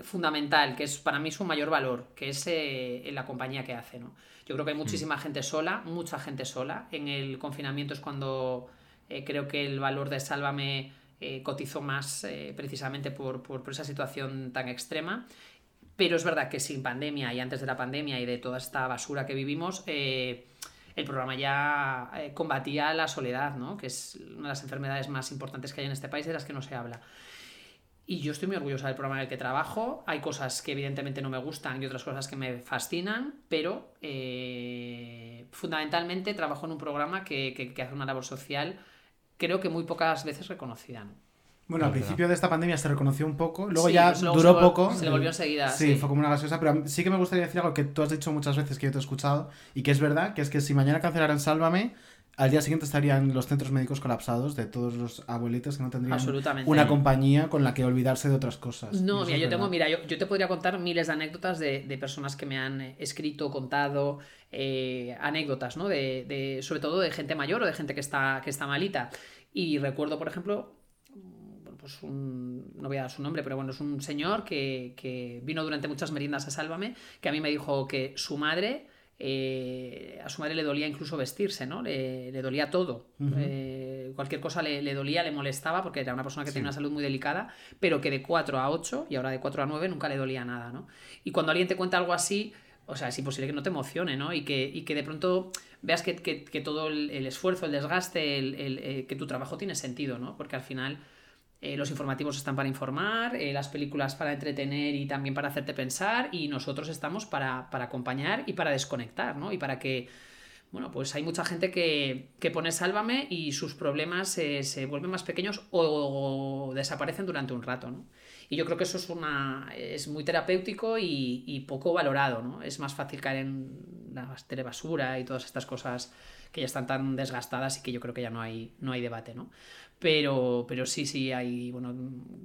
Fundamental, que es para mí su mayor valor, que es eh, en la compañía que hace, ¿no? Yo creo que hay muchísima gente sola, mucha gente sola. En el confinamiento es cuando eh, creo que el valor de Sálvame eh, cotizó más precisamente por, por- por esa situación tan extrema. Pero es verdad que sin pandemia y antes de la pandemia y de toda esta basura que vivimos, el programa ya combatía la soledad, ¿no? que es una de las enfermedades más importantes que hay en este país de las que no se habla. Y yo estoy muy orgullosa del programa en el que trabajo. Hay cosas que evidentemente no me gustan y otras cosas que me fascinan, pero eh, fundamentalmente trabajo en un programa que, que- que hace una labor social, creo que muy pocas veces reconocida. ¿no? Bueno, al principio de esta pandemia se reconoció un poco, luego Sí, ya pues luego duró se poco. se le volvió enseguida, Sí, sí. fue como una gaseosa, pero sí que me gustaría decir algo que tú has dicho muchas veces que yo te he escuchado y que es verdad, que es que si mañana cancelaran Sálvame, al día siguiente estarían los centros médicos colapsados de todos los abuelitos que no tendrían una compañía con la que olvidarse de otras cosas. No, eso mira, yo tengo, verdad. mira, yo, yo te podría contar miles de anécdotas de, de personas que me han eh, escrito, contado, eh, anécdotas, ¿no? De, de- sobre todo de gente mayor o de gente que está, que está malita. Y recuerdo, por ejemplo, pues un, no voy a dar su nombre, pero bueno, es un señor que, que vino durante muchas meriendas a Sálvame, que a mí me dijo que su madre, eh, a su madre le dolía incluso vestirse, ¿no? Le, le dolía todo. Eh, cualquier cosa le, le dolía, le molestaba, porque era una persona que Sí. tenía una salud muy delicada, pero que de 4 a 8 y ahora de 4 a 9 nunca le dolía nada, ¿no? Y cuando alguien te cuenta algo así, o sea, es imposible que no te emocione, ¿no? Y que, y que de pronto veas que, que- que todo el, el esfuerzo, el desgaste, el, el, eh, que tu trabajo tiene sentido, ¿no? Porque al final eh, los informativos están para informar, eh, las películas para entretener y también para hacerte pensar, y nosotros estamos para, para acompañar y para desconectar, ¿no? Y para que, bueno, pues hay mucha gente que, que pone Sálvame y sus problemas se vuelven más pequeños o, o desaparecen durante un rato, ¿no? Y yo creo que eso es, una, es muy terapéutico y, y poco valorado, ¿no? Es más fácil caer en la telebasura y todas estas cosas que ya están tan desgastadas y que yo creo que ya no hay, no hay debate, ¿no? Pero, pero sí, sí, hay bueno,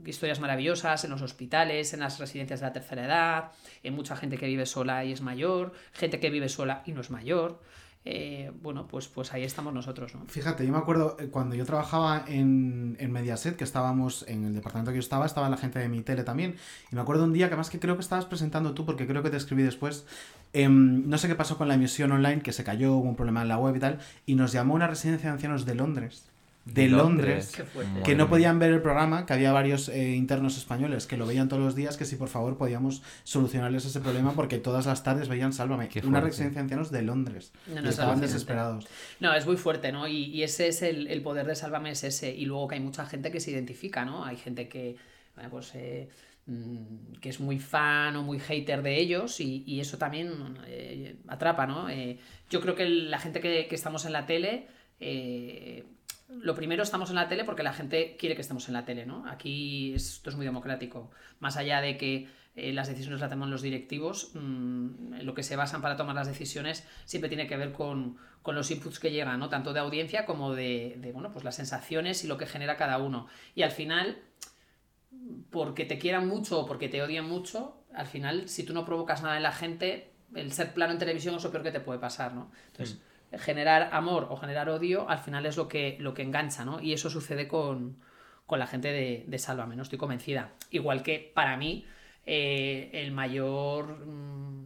historias maravillosas en los hospitales, en las residencias de la tercera edad, en mucha gente que vive sola y es mayor, gente que vive sola y no es mayor. Eh, bueno, pues, pues ahí estamos nosotros, ¿no? Fíjate, yo me acuerdo eh, cuando yo trabajaba en, en Mediaset, que estábamos en el departamento que yo estaba, estaba la gente de mi tele también. Y me acuerdo un día que más que creo que estabas presentando tú, porque creo que te escribí después. em, no sé qué pasó con la emisión online, que se cayó, hubo un problema en la web y tal. Y nos llamó una residencia de ancianos de Londres. De, Londres. Que no podían ver el programa, que había varios eh, internos españoles que lo veían todos los días, que si por favor podíamos solucionarles ese problema porque todas las tardes veían Sálvame. Una residencia de ancianos de Londres. No, no, y es estaban desesperados. No, es muy fuerte, ¿no? Y, y ese es el, el poder de Sálvame, es ese. Y luego que hay mucha gente que se identifica, ¿no? Hay gente que, bueno, pues, eh, mm, que es muy fan o muy hater de ellos y, y eso también eh, atrapa, ¿no? Eh, yo creo que la gente que, que estamos en la tele... eh, lo primero estamos en la tele porque la gente quiere que estemos en la tele, ¿no? Aquí esto es muy democrático. Más allá de que eh, las decisiones las toman los directivos, mm, lo que se basan para tomar las decisiones siempre tiene que ver con, con los inputs que llegan, ¿no? Tanto de audiencia como de, bueno, pues las sensaciones y lo que genera cada uno. Y al final, porque te quieran mucho o porque te odien mucho, al final, si tú no provocas nada en la gente, el ser plano en televisión es lo peor que te puede pasar, ¿no? Entonces, generar amor o generar odio al final es lo que, lo que engancha, ¿no? Y eso sucede con, con la gente de, de Sálvame, ¿no? Estoy convencida. Igual que para mí eh, el mayor mm,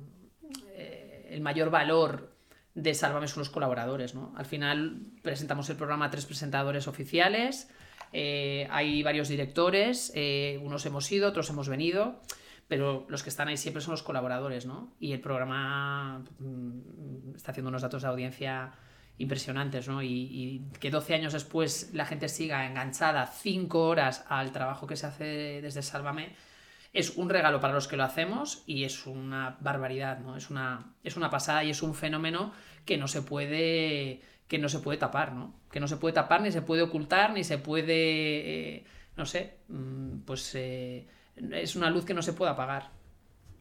eh, el mayor valor de Sálvame son los colaboradores, ¿no? Al final presentamos el programa a tres presentadores oficiales, eh, hay varios directores, unos hemos ido, otros hemos venido, pero los que están ahí siempre son los colaboradores, ¿no? Y el programa mm, está haciendo unos datos de audiencia impresionantes, ¿no? Y, que 12 años después la gente siga enganchada 5 horas al trabajo que se hace desde Sálvame, es un regalo para los que lo hacemos y es una barbaridad, ¿no? Es una, es una pasada y es un fenómeno que no se puede que no se puede tapar, ¿no? Que no se puede tapar, ni se puede ocultar, ni se puede, eh, no sé, mm, pues eh, es una luz que no se puede apagar.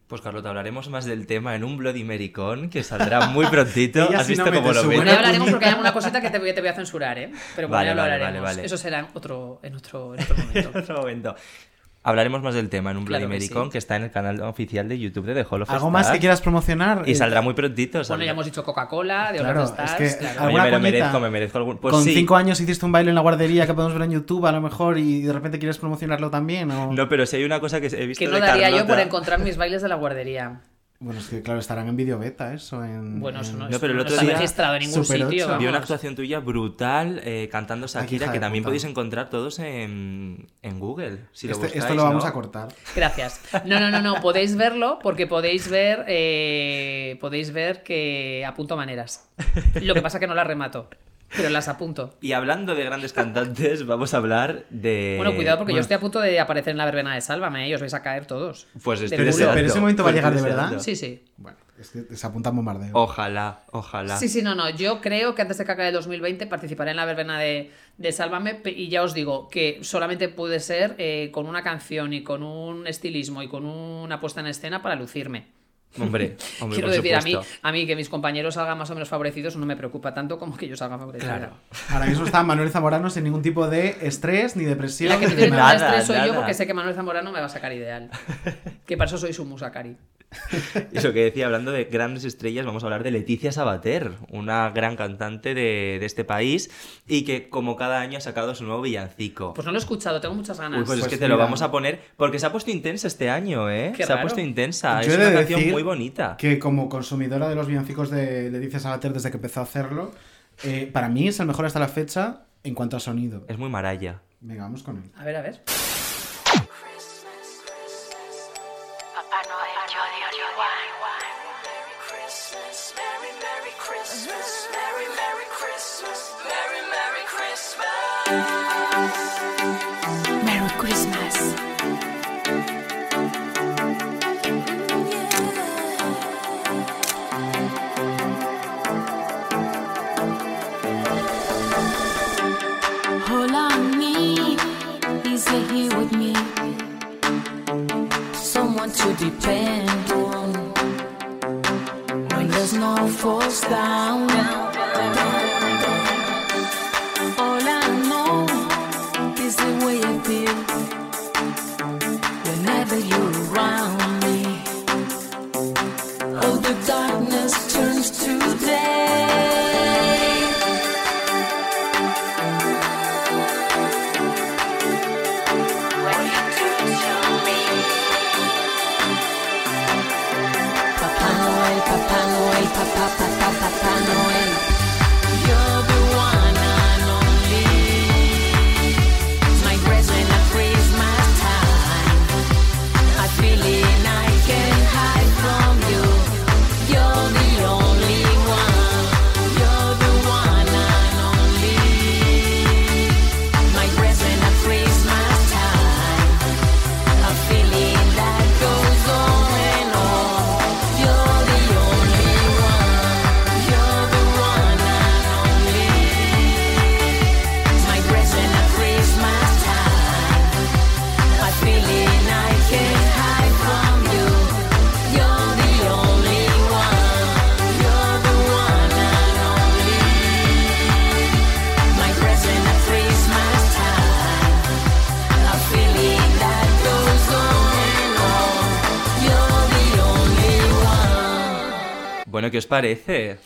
Pues Carlota, hablaremos más del tema en un Bloody Maricón que saldrá muy [LAUGHS] prontito. ¿Has sí no visto cómo lo? Bueno, ya hablaremos porque hay alguna cosita que te voy, te voy a censurar, ¿eh? Pero bueno, Vale, ya lo vale, hablaremos. vale, vale. Eso será en otro, en otro, en otro momento. [LAUGHS] En otro momento. Hablaremos más del tema en un Bloody Claro que sí. que está en el canal oficial de YouTube de The Hall of ¿Algo más que quieras promocionar? Y saldrá muy prontito. Bueno, saldrá. ya hemos dicho Coca-Cola, de Claro, Stars, es que claro. Oye, ¿Alguna me lo merezco, me merezco algún... Pues Con sí. cinco años hiciste un baile en la guardería que podemos ver en YouTube a lo mejor y de repente quieres promocionarlo también. ¿o? No, pero si hay una cosa que he visto Que no de daría yo Carlota- por encontrar mis bailes de la guardería. Bueno, es que claro, estarán en vídeo beta eso. En, Bueno, eso en- no, No, es- pero el no otro está día- registrado en ningún Super sitio. Vi una actuación tuya brutal eh, cantando Shakira que también puta. podéis encontrar todos en, en Google. Si lo Este- buscáis, esto lo vamos ¿no? a cortar. Gracias. No, no, no, no, podéis verlo porque podéis ver, eh, podéis ver que apunto maneras. Lo que pasa que no las remato, pero las apunto. Y hablando de grandes cantantes, vamos a hablar de... Bueno, cuidado porque yo estoy a punto de aparecer en la verbena de Sálvame, ¿eh? y os vais a caer todos. Pues estoy Pero ese- seguro. deseando, pero ese momento va a llegar de verdad. deseando. Sí, sí. Bueno, es que se apunta a bombardeo. Ojalá, ojalá. Sí, sí, no, no. Yo creo que antes de que acabe el 2020 participaré en la verbena de, de Sálvame y ya os digo que solamente puede ser eh, con una canción y con un estilismo y con una puesta en escena para lucirme. Hombre, [LAUGHS] hombre, Quiero por decir, a mí, supuesto. a mí que mis compañeros salgan más o menos favorecidos no me preocupa tanto como que yo salga favorecido. Claro. Ahora mismo está Manuel Zamorano sin ningún tipo de estrés ni depresión. La que tiene nada. estrés soy yo porque sé que Manuel Zamorano me va a sacar ideal. Que para eso soy su musa, Cari. [LAUGHS] Y lo que decía, hablando de grandes estrellas, vamos a hablar de Leticia Sabater, una gran cantante de, de este país y que como cada año ha sacado su nuevo villancico. Pues no lo he escuchado, tengo muchas ganas. Uy, pues, es Pues que te lo vamos a poner porque se ha puesto intensa este año, ¿eh? Qué se ha puesto intensa. Yo es una canción decir muy bonita. Que como consumidora de los villancicos de Leticia Sabater desde que empezó a hacerlo, eh, para mí es el mejor hasta la fecha en cuanto a sonido. Es muy maraya. Venga, vamos con él. A ver, a ver. To depend on. When there's no force down. ¿Qué os parece?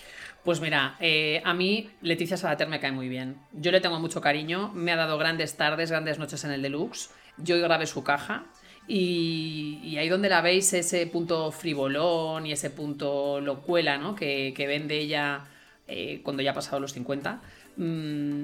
Pues mira, eh, a mí Leticia Sabater me cae muy bien. Yo le tengo mucho cariño, me ha dado grandes tardes, grandes noches en el deluxe. Yo grabé su caja y, ahí donde la veis ese punto frivolón y ese punto locuela ¿no? que, que vende ella eh, cuando ya ha pasado los 50. mm,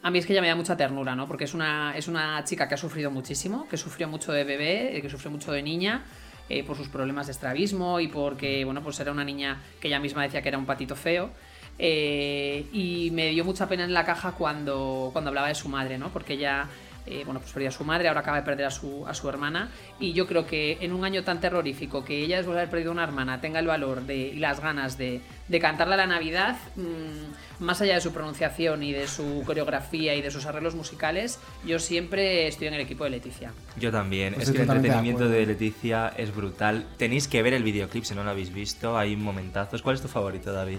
a mí es que ella me da mucha ternura, ¿no? Porque es una, es una chica que ha sufrido muchísimo, que sufrió mucho de bebé, que sufrió mucho de niña, eh, por sus problemas de estrabismo y porque, bueno, pues era una niña que ella misma decía que era un patito feo. Eh, y me dio mucha pena en la caja cuando, cuando hablaba de su madre, ¿no? Porque ella, eh, bueno, pues perdió a su madre, ahora acaba de perder a su, a su hermana. Y yo creo que en un año tan terrorífico, que ella después de haber perdido una hermana tenga el valor de, y las ganas de, de cantarle a la Navidad, mm, más allá de su pronunciación y de su coreografía y de sus arreglos musicales, yo siempre estoy en el equipo de Leticia. Yo también. Pues es que el de entretenimiento de Leticia es brutal. Tenéis que ver el videoclip si no lo habéis visto. Hay momentazos. ¿Cuál es tu favorito, David?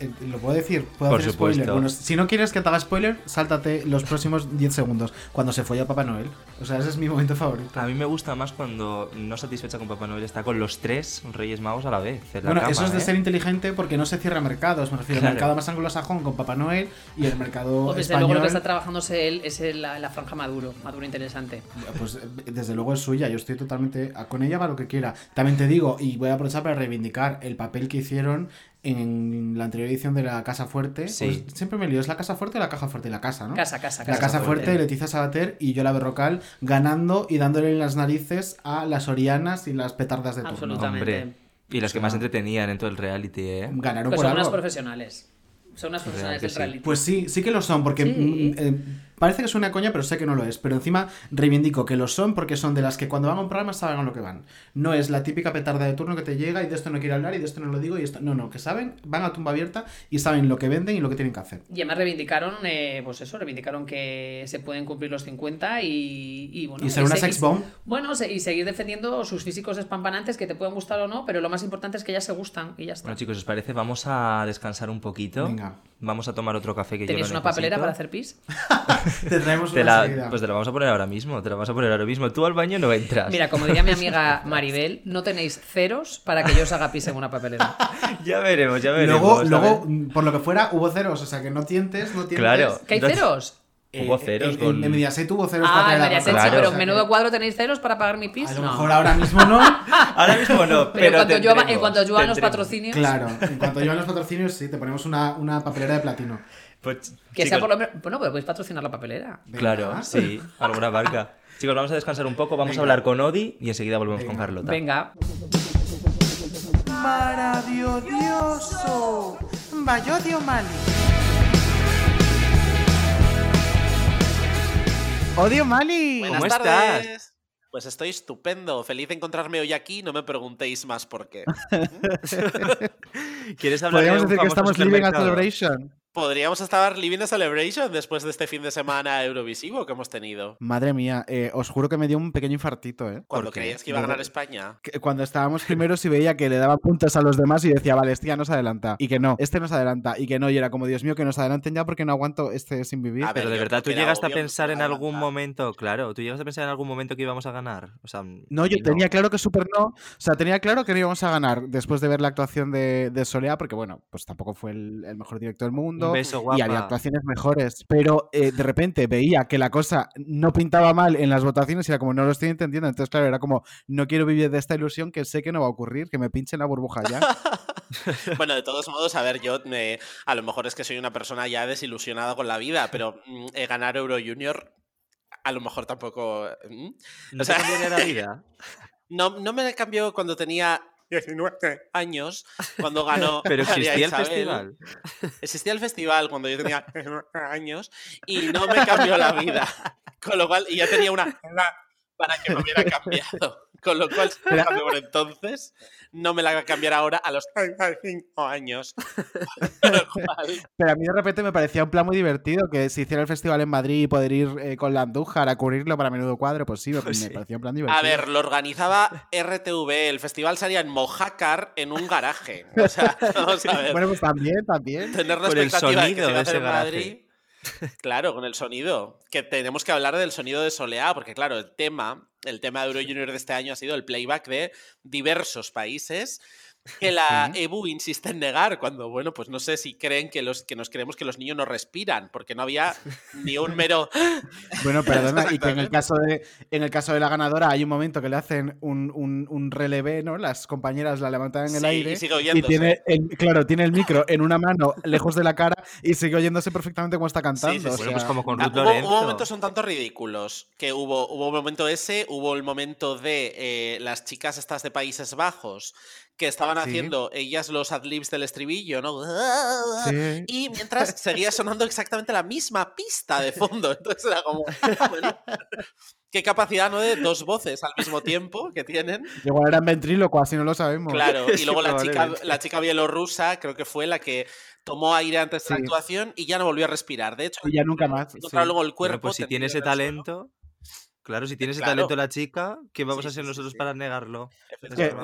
Eh, ¿Lo puedo decir? ¿Puedo Por hacer supuesto. spoiler? Bueno, si no quieres que te haga spoiler, sáltate los próximos [LAUGHS] 10 segundos. Cuando se fue a Papá Noel. O sea, ese es mi momento favorito. A mí me gusta más cuando no satisfecha con Papá Noel está con los tres Reyes Magos a la vez. en la Bueno, cama, eso es de ¿eh? ser inteligente porque no se cierra mercados. Me refiero Claro. al mercado más anglosajón con Papá Noel y el mercado O desde español. luego lo que está trabajándose él es la, la franja Maduro, Maduro interesante. Pues eh, desde luego es suya, yo estoy totalmente con ella para lo que quiera. También te digo, y voy a aprovechar para reivindicar el papel que hicieron en la anterior edición de la Casa Fuerte. Sí. Pues siempre me lío, ¿es la Casa Fuerte o la Caja Fuerte? La Casa, ¿no? Casa, casa, La casa. Casa Fuerte, Leticia Sabater y Yola Berrocal ganando y dándole en las narices a las Orianas y las petardas de turno. Absolutamente. Hombre. Y las que más entretenían en todo el reality, ¿eh? Ganaron Pues por son unas algo. profesionales. Son unas profesionales que del sí. reality. Pues sí, sí que lo son, porque Sí. mm, eh, parece que es una coña, pero sé que no lo es. Pero encima reivindico que lo son porque son de las que cuando van a un programa saben a lo que van. No es la típica petarda de turno que te llega y de esto no quiero hablar y de esto no lo digo y esto. No, no, que saben, van a tumba abierta y saben lo que venden y lo que tienen que hacer. Y además reivindicaron, eh, pues eso, reivindicaron que se pueden cumplir los 50 y, y bueno. Y ser una se- sex bomb. Bueno, y seguir defendiendo sus físicos espampanantes que te pueden gustar o no, pero lo más importante es que ellas se gustan y ya está. Bueno, chicos, ¿os parece? Vamos a descansar un poquito. Venga. Vamos a tomar otro café que yo ¿Tenéis lo una papelera necesito. para hacer pis? [LAUGHS] [LAUGHS] Te traemos Te una la, pues te la vamos a poner ahora mismo, te la vamos a poner ahora mismo. Tú al baño no entras. Mira, como diría mi amiga [LAUGHS] Maribel, no tenéis ceros para que yo os haga pis en una papelera. [LAUGHS] Ya veremos, ya veremos. Luego, a luego, ver. por lo que fuera, hubo ceros. O sea, que no tientes, no tientes. Claro. ¿Que hay ceros? Hubo ceros en, con- en Mediaset hubo ceros para Ah, en la Mediaset Claro. pero o sea en que menudo cuadro tenéis ceros para pagar mi pis. A lo No. mejor ahora mismo no. Ahora mismo no, pero, Pero en cuanto, tendremos, en cuanto los patrocinios, Claro, en cuanto llevan los patrocinios, sí, te ponemos una, una papelera de platino. Pues, que chicos, sea por lo menos. Bueno, pero podéis patrocinar la papelera. Venga. Claro, sí, alguna barca. Chicos, vamos a descansar un poco, vamos Venga. a hablar con Odi y enseguida volvemos con Venga. Carlota. Venga. Maravilloso. Bayodio Mali. Odio Mali. Buenas ¿Cómo tardes. Pues estoy estupendo. Feliz de encontrarme hoy aquí. No me preguntéis más por qué. [LAUGHS] ¿Quieres hablar Podríamos de un decir que estamos living a celebration. Podríamos estar living a celebration después de este fin de semana eurovisivo que hemos tenido. Madre mía, eh, os juro que me dio un pequeño infartito, ¿eh? Cuando creías que iba a ganar España. Que Cuando estábamos primeros y veía que le daba puntos a los demás y decía, vale, este ya nos adelanta. Y que no, este nos adelanta. Y que no, y era como, Dios mío, que nos adelanten ya porque no aguanto este sin vivir. A ver, Pero de verdad, ¿tú llegaste a pensar en algún momento? Claro, ¿tú llegaste a pensar en algún momento que íbamos a ganar? O sea, No, yo tenía claro que súper no. O sea, tenía claro que no íbamos a ganar después de ver la actuación de, de Soleá, porque bueno, pues tampoco fue el, el mejor director del mundo. Beso, y había actuaciones mejores. Pero eh, de repente veía que la cosa no pintaba mal en las votaciones y era como, no lo estoy entendiendo. Entonces, claro, era como, no quiero vivir de esta ilusión que sé que no va a ocurrir, que me pinchen la burbuja ya. [LAUGHS] Bueno, de todos modos, a ver, yo me- a lo mejor es que soy una persona ya desilusionada con la vida, pero mm, eh, ganar Euro Junior a lo mejor tampoco. mm. ¿No O sea- te cambiaría la vida? [LAUGHS] No, no me cambió cuando tenía 19 años, cuando ganó. [LAUGHS] Pero María existía el Isabel. festival. Existía el festival cuando yo tenía años y no me cambió la vida. [LAUGHS] Con lo cual, y ya tenía una [LAUGHS] para que me hubiera cambiado. [LAUGHS] Con lo cual, si me por entonces, no me la va a cambiar ahora a los 35 años. [LAUGHS] Pero a mí de repente me parecía un plan muy divertido que se hiciera el festival en Madrid y poder ir eh, con la Andújar a cubrirlo para menudo cuadro. Pues sí, me, me Sí. parecía un plan divertido. a ver, lo organizaba RTV. El festival salía en Mojácar en un garaje. O sea, [LAUGHS] vamos a ver. Bueno, pues también, también. tener la el expectativa de que sonido se iba a de ese en garaje. [LAUGHS] Claro, con el sonido. Que tenemos que hablar del sonido de Soleá, porque claro, el tema, el tema de Euro Junior de este año ha sido el playback de diversos países. Que la EBU insiste en negar cuando, bueno, pues no sé si creen que, los, que nos creemos que los niños no respiran, porque no había ni un mero... [LAUGHS] Bueno, perdona, y que en el [LAUGHS] caso de, en el caso de la ganadora hay un momento que le hacen un, un, un relevé, ¿no? Las compañeras la levantan en el Sí, aire y sigue oyéndose. tiene el, claro, tiene el micro en una mano [LAUGHS] lejos de la cara y sigue oyéndose perfectamente cómo está cantando. Sí, sí, o sí. sea, pues como con Ah, Ruth hubo, Lorenzo. hubo momentos un tanto ridículos. Que hubo, hubo un momento ese, hubo el momento de eh, las chicas estas de Países Bajos que estaban Sí. haciendo ellas los adlibs del estribillo, ¿no? Sí. [LAUGHS] Y mientras seguía sonando exactamente la misma pista de [LAUGHS] fondo. Entonces era como. bueno, qué capacidad, ¿no? De dos voces al mismo tiempo que tienen. Igual era en ventríloco, así no lo sabemos. Claro, y [LAUGHS] Sí, luego la chica, la chica bielorrusa creo que fue la que tomó aire antes de la actuación y ya no volvió a respirar. De hecho, Y ya nunca más. luego el Bueno, cuerpo. pues si tiene ese talento. Claro, si tiene ese Claro. talento la chica, ¿qué vamos Sí, a hacer sí, nosotros sí. para negarlo?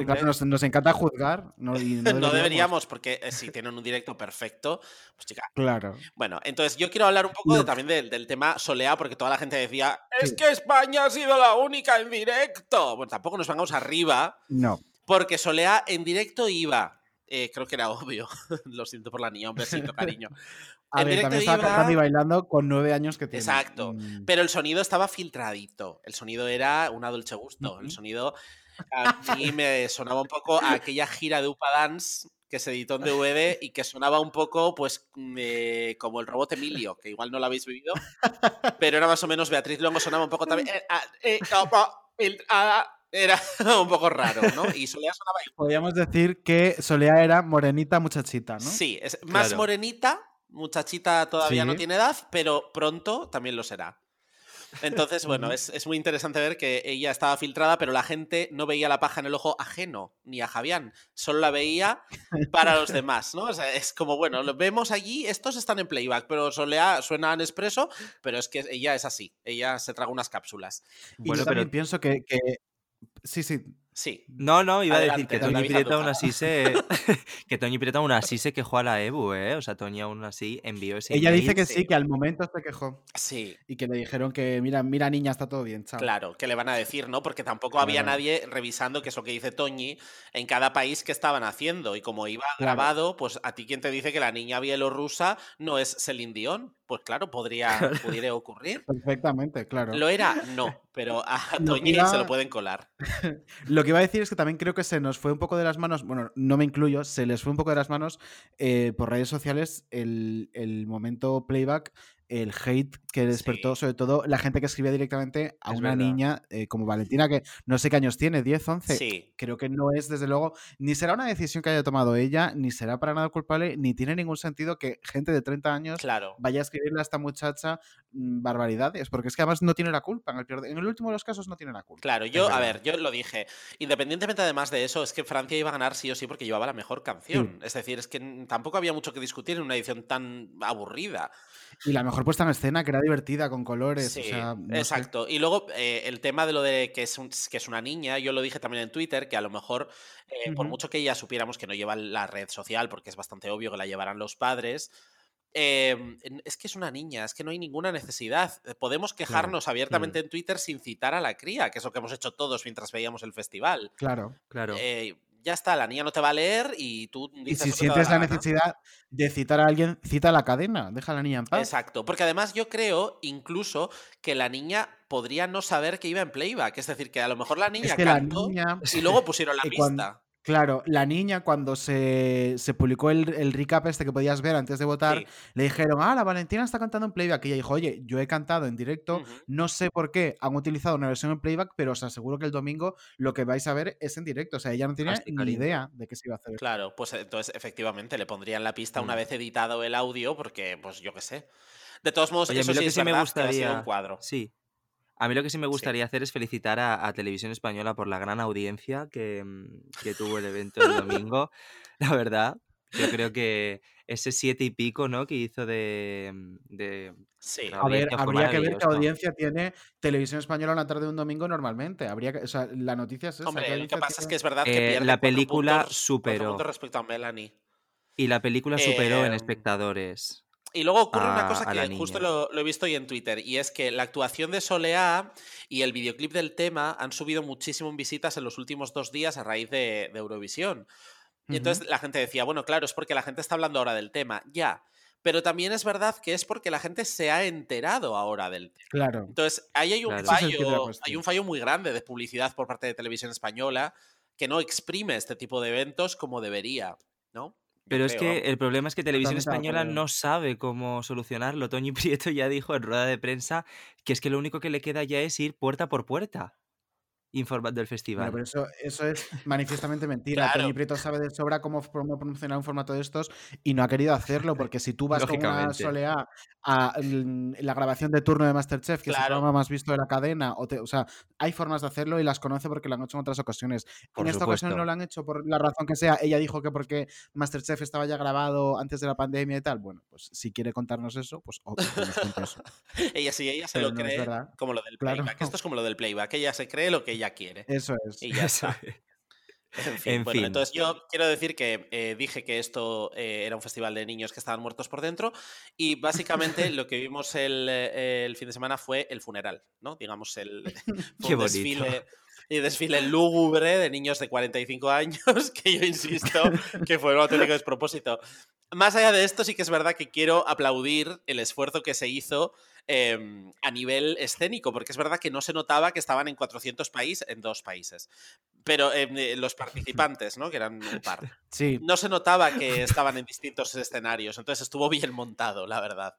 Claro, nos, nos encanta juzgar. No, y no [LAUGHS] No deberíamos. deberíamos, porque eh, si tienen un directo perfecto, pues chica. Claro. Bueno, entonces yo quiero hablar un poco de- también del, del tema Solea, porque toda la gente decía, es Sí. que España ha sido la única en directo. Bueno, tampoco nos vengamos arriba, No. porque Solea en directo iba. Eh, creo que era obvio. [LAUGHS] Lo siento por la niña, un besito, cariño. [LAUGHS] A En ver, directo también estaba cantando y bailando con nueve años que tiene. Exacto. Mm, Pero el sonido estaba filtradito. El sonido era una dolce gusto. El sonido a mí [LAUGHS] me sonaba un poco a aquella gira de Upa Dance que se editó en DVD y que sonaba un poco, pues, mm, eh, como el robot Emilio, que igual no lo habéis vivido, pero era más o menos Beatriz Longo, sonaba un poco también. [LAUGHS] eh, ah, eh, como filtrada. Era [LAUGHS] un poco raro, ¿no? Y Solea sonaba igual. Podríamos decir que Solea era morenita muchachita, ¿no? Sí, es más Claro. morenita, muchachita todavía no tiene edad, pero pronto también lo será. Entonces, bueno, es, es muy interesante ver que ella estaba filtrada, pero la gente no veía la paja en el ojo ajeno, ni a Javián, solo la veía para los demás, ¿no? O sea, es como, bueno, lo vemos allí, estos están en playback, pero Solea suena en expreso, pero es que ella es así, ella se traga unas cápsulas. Y Bueno, también pero- pienso que, que- Sí, sí. Sí. No, no, iba a decir [LAUGHS] que Toñi Pireta aún así se. que Toñi Pireta aún así se quejó a la EBU, ¿eh? O sea, Toñi aún así envió ese. Ella dice que sí, que al momento se quejó. Sí. Y que le dijeron que, mira, mira, niña, está todo bien, chao. Claro, ¿qué le van a decir, no? Porque tampoco había Claro. nadie revisando qué es lo que dice Toñi en cada país que estaban haciendo. Y como iba Claro. grabado, pues a ti quién te dice que la niña bielorrusa no es Celine Dion. Pues claro, podría, [LAUGHS] pudiera ocurrir. Perfectamente, claro. ¿Lo era? [LAUGHS] No, pero a Lo Toñi se lo pueden colar. [LAUGHS] Lo que iba a decir es que también creo que se nos fue un poco de las manos, bueno, no me incluyo, se les fue un poco de las manos eh, por redes sociales el, el momento playback, el hate que despertó sobre todo la gente que escribía directamente a Es una verdad. niña eh, como Valentina, que no sé qué años tiene, 10, 11. Sí. Creo que no es, desde luego, ni será una decisión que haya tomado ella, ni será para nada culpable, ni tiene ningún sentido que gente de 30 años Claro. vaya a escribirle a esta muchacha mm, barbaridades, porque es que además no tiene la culpa. En el, peor de- en el último de los casos no tiene la culpa. Claro, yo, a ver, yo lo dije. Independientemente además de eso, es que Francia iba a ganar sí o sí porque llevaba la mejor canción. Es decir, es que tampoco había mucho que discutir en una edición tan aburrida. Y la mejor puesta en escena, que era divertida, con colores. Sí, o sea, no sé. exacto. Y luego eh, el tema de lo de que es, un- que es una niña, yo lo dije también en Twitter, que a lo mejor, eh, por mucho que ya supiéramos que no lleva la red social, porque es bastante obvio que la llevarán los padres, eh, en- es que es una niña, es que no hay ninguna necesidad. Eh, Podemos quejarnos abiertamente en Twitter sin citar a la cría, que es lo que hemos hecho todos mientras veíamos el festival. Claro. Claro. Eh, ya está, la niña no te va a leer y tú Y dices si te da sientes la necesidad de citar a alguien, cita a la cadena, deja a la niña en paz. Exacto, porque además yo creo incluso que la niña podría no saber que iba en playback, es decir, que a lo mejor la niña Es que la cantó niña. y luego pusieron la [LAUGHS] y pista. Claro, la niña cuando se, se publicó el, el recap este que podías ver antes de votar, Sí. le dijeron, ah, la Valentina está cantando en playback. Y ella dijo, oye, yo he cantado en directo, no sé por qué han utilizado una versión en playback, pero os aseguro que el domingo lo que vais a ver es en directo. O sea, ella no tenía ni cariño. idea de que se iba a hacer. Claro, pues entonces efectivamente le pondrían la pista una Mm. vez editado el audio, porque pues yo qué sé. De todos modos, Oye, eso lo sí que es sí me verdad que ha sido gustaría. un cuadro. Sí. A mí lo que sí me gustaría hacer es felicitar a, a Televisión Española por la gran audiencia que, mm, que tuvo el evento el domingo. [LAUGHS] La verdad, yo creo que ese siete y pico, ¿no? Que hizo de. mm, de Sí. la A ver, habría que ver qué audiencia tiene Televisión Española una tarde de un domingo normalmente. Habría que, o sea, la noticia es esa. Hombre, ¿qué lo que pasa es tiene? que es verdad que Eh, pierde la película puntos, superó. puntos respecto a Melanie. Y la película superó en Em, espectadores. Y luego ocurre una cosa que justo lo, lo he visto hoy en Twitter, y es que la actuación de Soleá y el videoclip del tema han subido muchísimo en visitas en los últimos dos días a raíz de, de Eurovisión. Y entonces la gente decía, bueno, claro, es porque la gente está hablando ahora del tema. Ya. Pero también es verdad que es porque la gente se ha enterado ahora del tema. Claro. Entonces, ahí hay un Claro. Es fallo, hay un fallo muy grande de publicidad por parte de televisión española que no exprime este tipo de eventos como debería, ¿no? Pero es que el problema es que Televisión Española no sabe cómo solucionarlo. Toño [LAUGHS] Prieto ya dijo en rueda de prensa que es que lo único que le queda ya es ir puerta por puerta informando del Bueno, festival. pero eso, eso es manifiestamente [LAUGHS] mentira. Claro. Tony Prieto sabe de sobra cómo promocionar un formato de estos y no ha querido hacerlo, porque si tú vas con una soleá a mm, la grabación de turno de Masterchef, que es el Claro. programa más visto de la cadena, o, te- o sea, hay formas de hacerlo y las conoce porque lo han hecho en otras ocasiones. Por en esta ocasión supuesto. no lo han hecho por la razón que sea. Ella dijo que porque Masterchef estaba ya grabado antes de la pandemia y tal. Bueno, pues si quiere contarnos eso, pues que nos eso. [LAUGHS] ella sí, ella se Pero lo no cree como lo del Claro. playback. Esto es como lo del playback. Ella se cree lo que ella [LAUGHS] quiere. Eso es. Y ya [LAUGHS] está. es. En fin, En bueno, fin. entonces yo quiero decir que eh, dije que esto eh, era un festival de niños que estaban muertos por dentro y básicamente [LAUGHS] lo que vimos el, eh, el fin de semana fue el funeral, ¿no? Digamos, el [LAUGHS] Qué desfile, y desfile lúgubre de niños de 45 años que yo insisto que fue un auténtico despropósito. Más allá de esto, sí que es verdad que quiero aplaudir el esfuerzo que se hizo eh, a nivel escénico, porque es verdad que no se notaba que estaban en 400 países, en dos países, pero eh, los [LAUGHS] participantes, ¿no? Que eran un par. Sí. No se notaba que [LAUGHS] estaban en distintos escenarios, entonces estuvo bien montado, la verdad.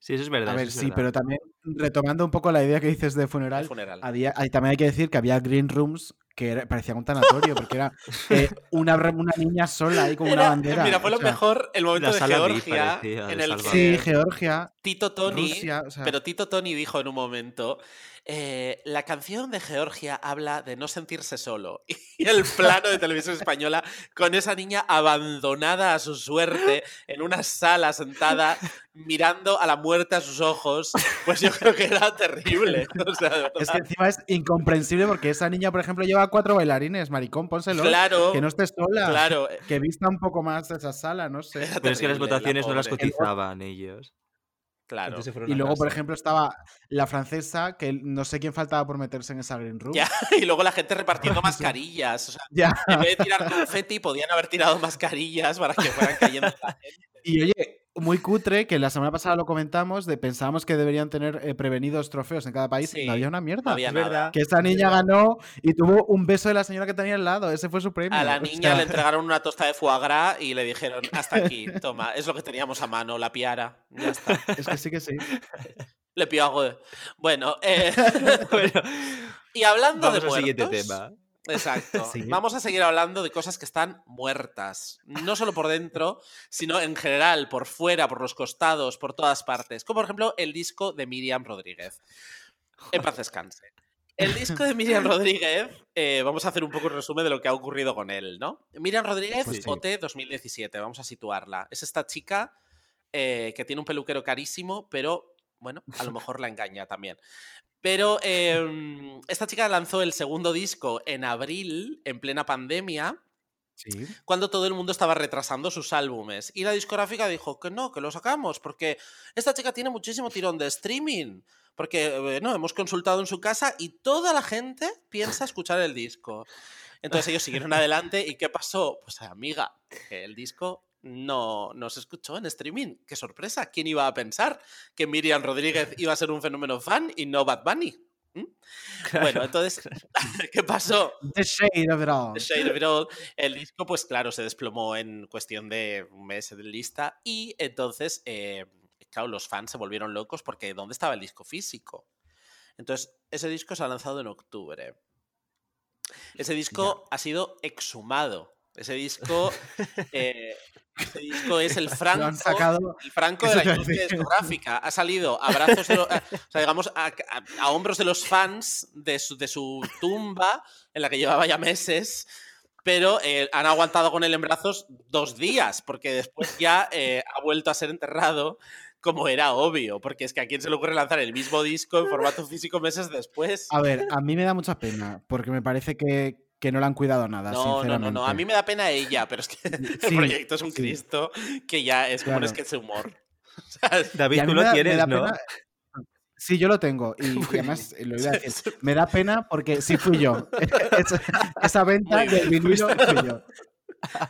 Sí, eso es verdad. A ver, sí, verdad. pero también retomando un poco la idea que dices de funeral, funeral. había- ahí también hay que decir que había green rooms que era- parecían un tanatorio, porque era [LAUGHS] eh, una, una niña sola ahí con una Era- bandera. mira, fue o lo sea, mejor el momento de Georgia, parecía, de en el Salvador. Sí, Georgia, Tito Tony, Rusia, o sea, pero Tito Tony dijo en un momento, eh, la canción de Georgia habla de no sentirse solo. Y [LAUGHS] el plano de televisión española con esa niña abandonada a su suerte en una sala sentada mirando a la muerte a sus ojos, pues yo creo que era terrible. [LAUGHS] O sea, de es que encima es incomprensible porque esa niña, por ejemplo, lleva cuatro bailarines, maricón, pónselo. Claro, Que no estés sola. claro. Que vista un poco más esa sala, no sé. Pero es que las la votaciones no las cotizaban ellos. Claro. Entonces se fueron Y luego, por ejemplo, estaba la francesa, que no sé quién faltaba por meterse en esa green room. Ya, [LAUGHS] y luego la gente repartiendo [LAUGHS] mascarillas. O sea, Ya. en vez de tirar confeti, podían haber tirado mascarillas para que fueran cayendo la [LAUGHS] gente. Y oye, muy cutre, que la semana pasada lo comentamos, de pensábamos que deberían tener eh, prevenidos trofeos en cada país. Sí, no había una mierda. No había nada. Que esa niña ganó y tuvo un beso de la señora que tenía al lado. Ese fue su premio. A la O niña sea, le entregaron una tosta de foie gras y le dijeron, hasta aquí, toma, es lo que teníamos a mano, la piara. Ya está. [LAUGHS] Es que sí que sí. Le pido algo de... Bueno, eh, [LAUGHS] Bueno, y hablando vamos de al siguiente muertos... tema. Exacto. Sí. Vamos a seguir hablando de cosas que están muertas. No solo por dentro, sino en general, por fuera, por los costados, por todas partes. Como por ejemplo el disco de Miriam Rodríguez. En paz descanse. El disco de Miriam Rodríguez, eh, vamos a hacer un poco un resumen de lo que ha ocurrido con él, ¿no? Miriam Rodríguez, Pues sí. OT 2017, vamos a situarla. Es esta chica eh, que tiene un peluquero carísimo, pero bueno, a lo mejor la engaña también. Pero em, esta chica lanzó el segundo disco en abril, en plena pandemia, Sí. cuando todo el mundo estaba retrasando sus álbumes. Y la discográfica dijo que no, que lo sacamos, porque esta chica tiene muchísimo tirón de streaming. Porque, bueno, hemos consultado en su casa y toda la gente piensa escuchar el disco. Entonces ellos siguieron [LAUGHS] adelante y ¿qué pasó? Pues amiga, el disco no, no se escuchó en streaming. ¡Qué sorpresa! ¿Quién iba a pensar que Miriam Rodríguez iba a ser un fenómeno fan y no Bad Bunny? ¿Mm? Bueno, [LAUGHS] entonces, [LAUGHS] ¿qué pasó? The Shade of It All. The Shade of It All. El disco, pues claro, se desplomó en cuestión de un mes de lista y entonces, eh, claro, los fans se volvieron locos porque ¿dónde estaba el disco físico? Entonces, ese disco se ha lanzado en octubre. Ese disco ha sido exhumado. Ese disco, [LAUGHS] eh, ese disco es el [LAUGHS] han franco, sacado. el franco [LAUGHS] de la industria discográfica. Ha salido a brazos de a- o sea, digamos, a, a- a hombros de los fans de su, de su tumba, en la que llevaba ya meses, pero eh, han aguantado con él en brazos dos días, porque después ya eh, ha vuelto a ser enterrado, como era obvio, porque es que a quién se le ocurre lanzar el mismo disco en formato físico meses después. A ver, a mí me da mucha pena, porque me parece que, que no la han cuidado nada, No, no, sinceramente. no, no. A mí me da pena ella, pero es que [LAUGHS] el Sí, proyecto es un sí. Cristo que ya es como un Claro. sketch de humor. O [LAUGHS] sea, David, tú lo da- tienes, ¿no? pena- [LAUGHS] Sí, yo lo tengo. Y, y además eh, lo iba a decir. Me da pena porque sí fui yo. Esa, esa venta del vinilo fui yo.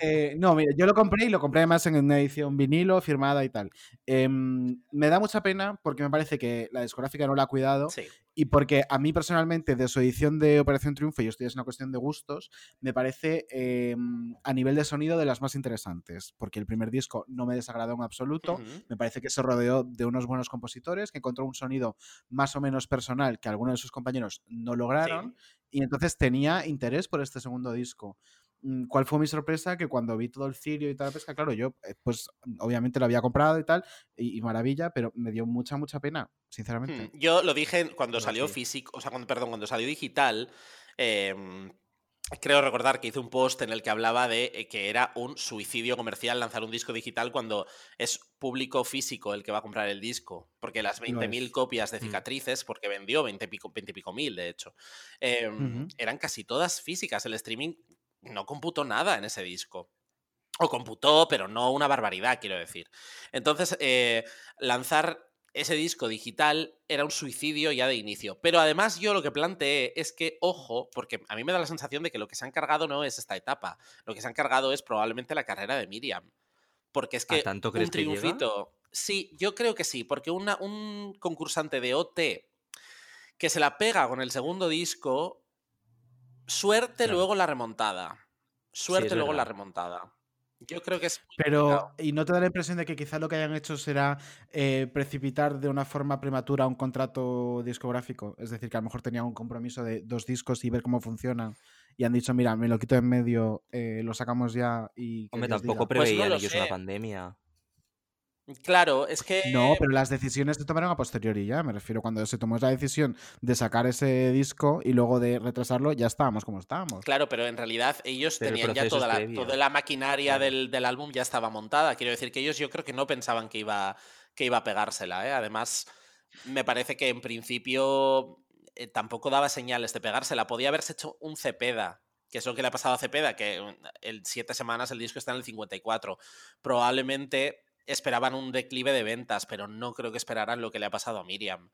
Eh, no, mira, yo lo compré y lo compré además en una edición vinilo, firmada y tal. Em, me da mucha pena porque me parece que la discográfica no la ha cuidado Sí. y porque a mí personalmente de su edición de Operación Triunfo, y esto ya es una cuestión de gustos, me parece em, a nivel de sonido de las más interesantes, porque el primer disco no me desagradó en absoluto, me parece que se rodeó de unos buenos compositores, que encontró un sonido más o menos personal que algunos de sus compañeros no lograron, y entonces tenía interés por este segundo disco. Mm, ¿Cuál fue mi sorpresa? Que cuando vi todo el cirio y tal, pesca, claro, yo eh, pues obviamente lo había comprado y tal, y, y maravilla, pero me dio mucha, mucha pena, sinceramente. Hmm, Yo lo dije cuando salió sí. físico, o sea, cuando, perdón, cuando salió digital, em, creo recordar que hice un post en el que hablaba de eh, que era un suicidio comercial lanzar un disco digital cuando es público físico el que va a comprar el disco, porque las Lo 20.000 es. copias de Mm. cicatrices, porque vendió 20 pico, 20 y pico mil, de hecho, em, eran casi todas físicas. El streaming no computó nada en ese disco. O computó, pero no una barbaridad, quiero decir. Entonces, eh, lanzar ese disco digital era un suicidio ya de inicio. Pero además yo lo que planteé es que, ojo, porque a mí me da la sensación de que lo que se han cargado no es esta etapa. Lo que se han cargado es probablemente la carrera de Miriam. Porque es ¿A que tanto un que triunfito... Sí, yo creo que sí, porque una- un concursante de OT que se la pega con el segundo disco, suerte Claro. luego la remontada. Suerte luego la remontada. Yo creo que es Pero, complicado. ¿y no te da la impresión de que quizá lo que hayan hecho será eh, precipitar de una forma prematura un contrato discográfico? Es decir, que a lo mejor tenían un compromiso de dos discos y ver cómo funcionan. Y han dicho, mira, me lo quito en medio, eh, lo sacamos ya y. Hombre, tampoco diga". Pues no preveían lo ellos una pandemia. Claro, es que. No, pero las decisiones se tomaron a posteriori ya. Me refiero cuando se tomó la decisión de sacar ese disco y luego de retrasarlo, ya estábamos como estábamos. Claro, pero en realidad ellos Pero el tenían ya toda la, toda la maquinaria del, del álbum ya estaba montada. Quiero decir que ellos yo creo que no pensaban que iba, que iba a pegársela. ¿eh? Además, me parece que en principio eh, tampoco daba señales de pegársela. Podía haberse hecho un Cepeda, que es lo que le ha pasado a Cepeda, que en siete semanas el disco está en el 54. Probablemente esperaban un declive de ventas, pero no creo que esperaran lo que le ha pasado a Miriam.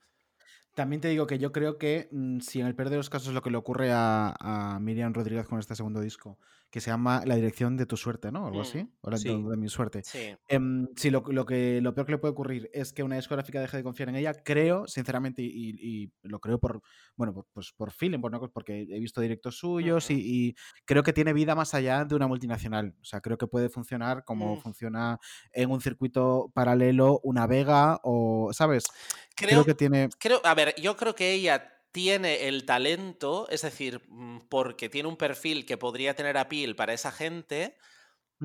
También te digo que yo creo que mm, si en el peor de los casos lo que le ocurre a, a Miriam Rodríguez con este segundo disco, que se llama La dirección de tu suerte, ¿no? Algo Mm, así. O la sí. de, mi suerte. Sí. Em, si lo, lo que, lo peor que le puede ocurrir es que una discográfica deje de confiar en ella, creo, sinceramente, y, y- y lo creo por, bueno, por- pues por feeling, por no- porque he visto directos suyos y, y creo que tiene vida más allá de una multinacional. O sea, creo que puede funcionar como Mm. funciona en un circuito paralelo una Vega o, ¿sabes? Creo, Creo que tiene... Creo, a ver, yo creo que ella tiene el talento, es decir, mm, porque tiene un perfil que podría tener appeal para esa gente,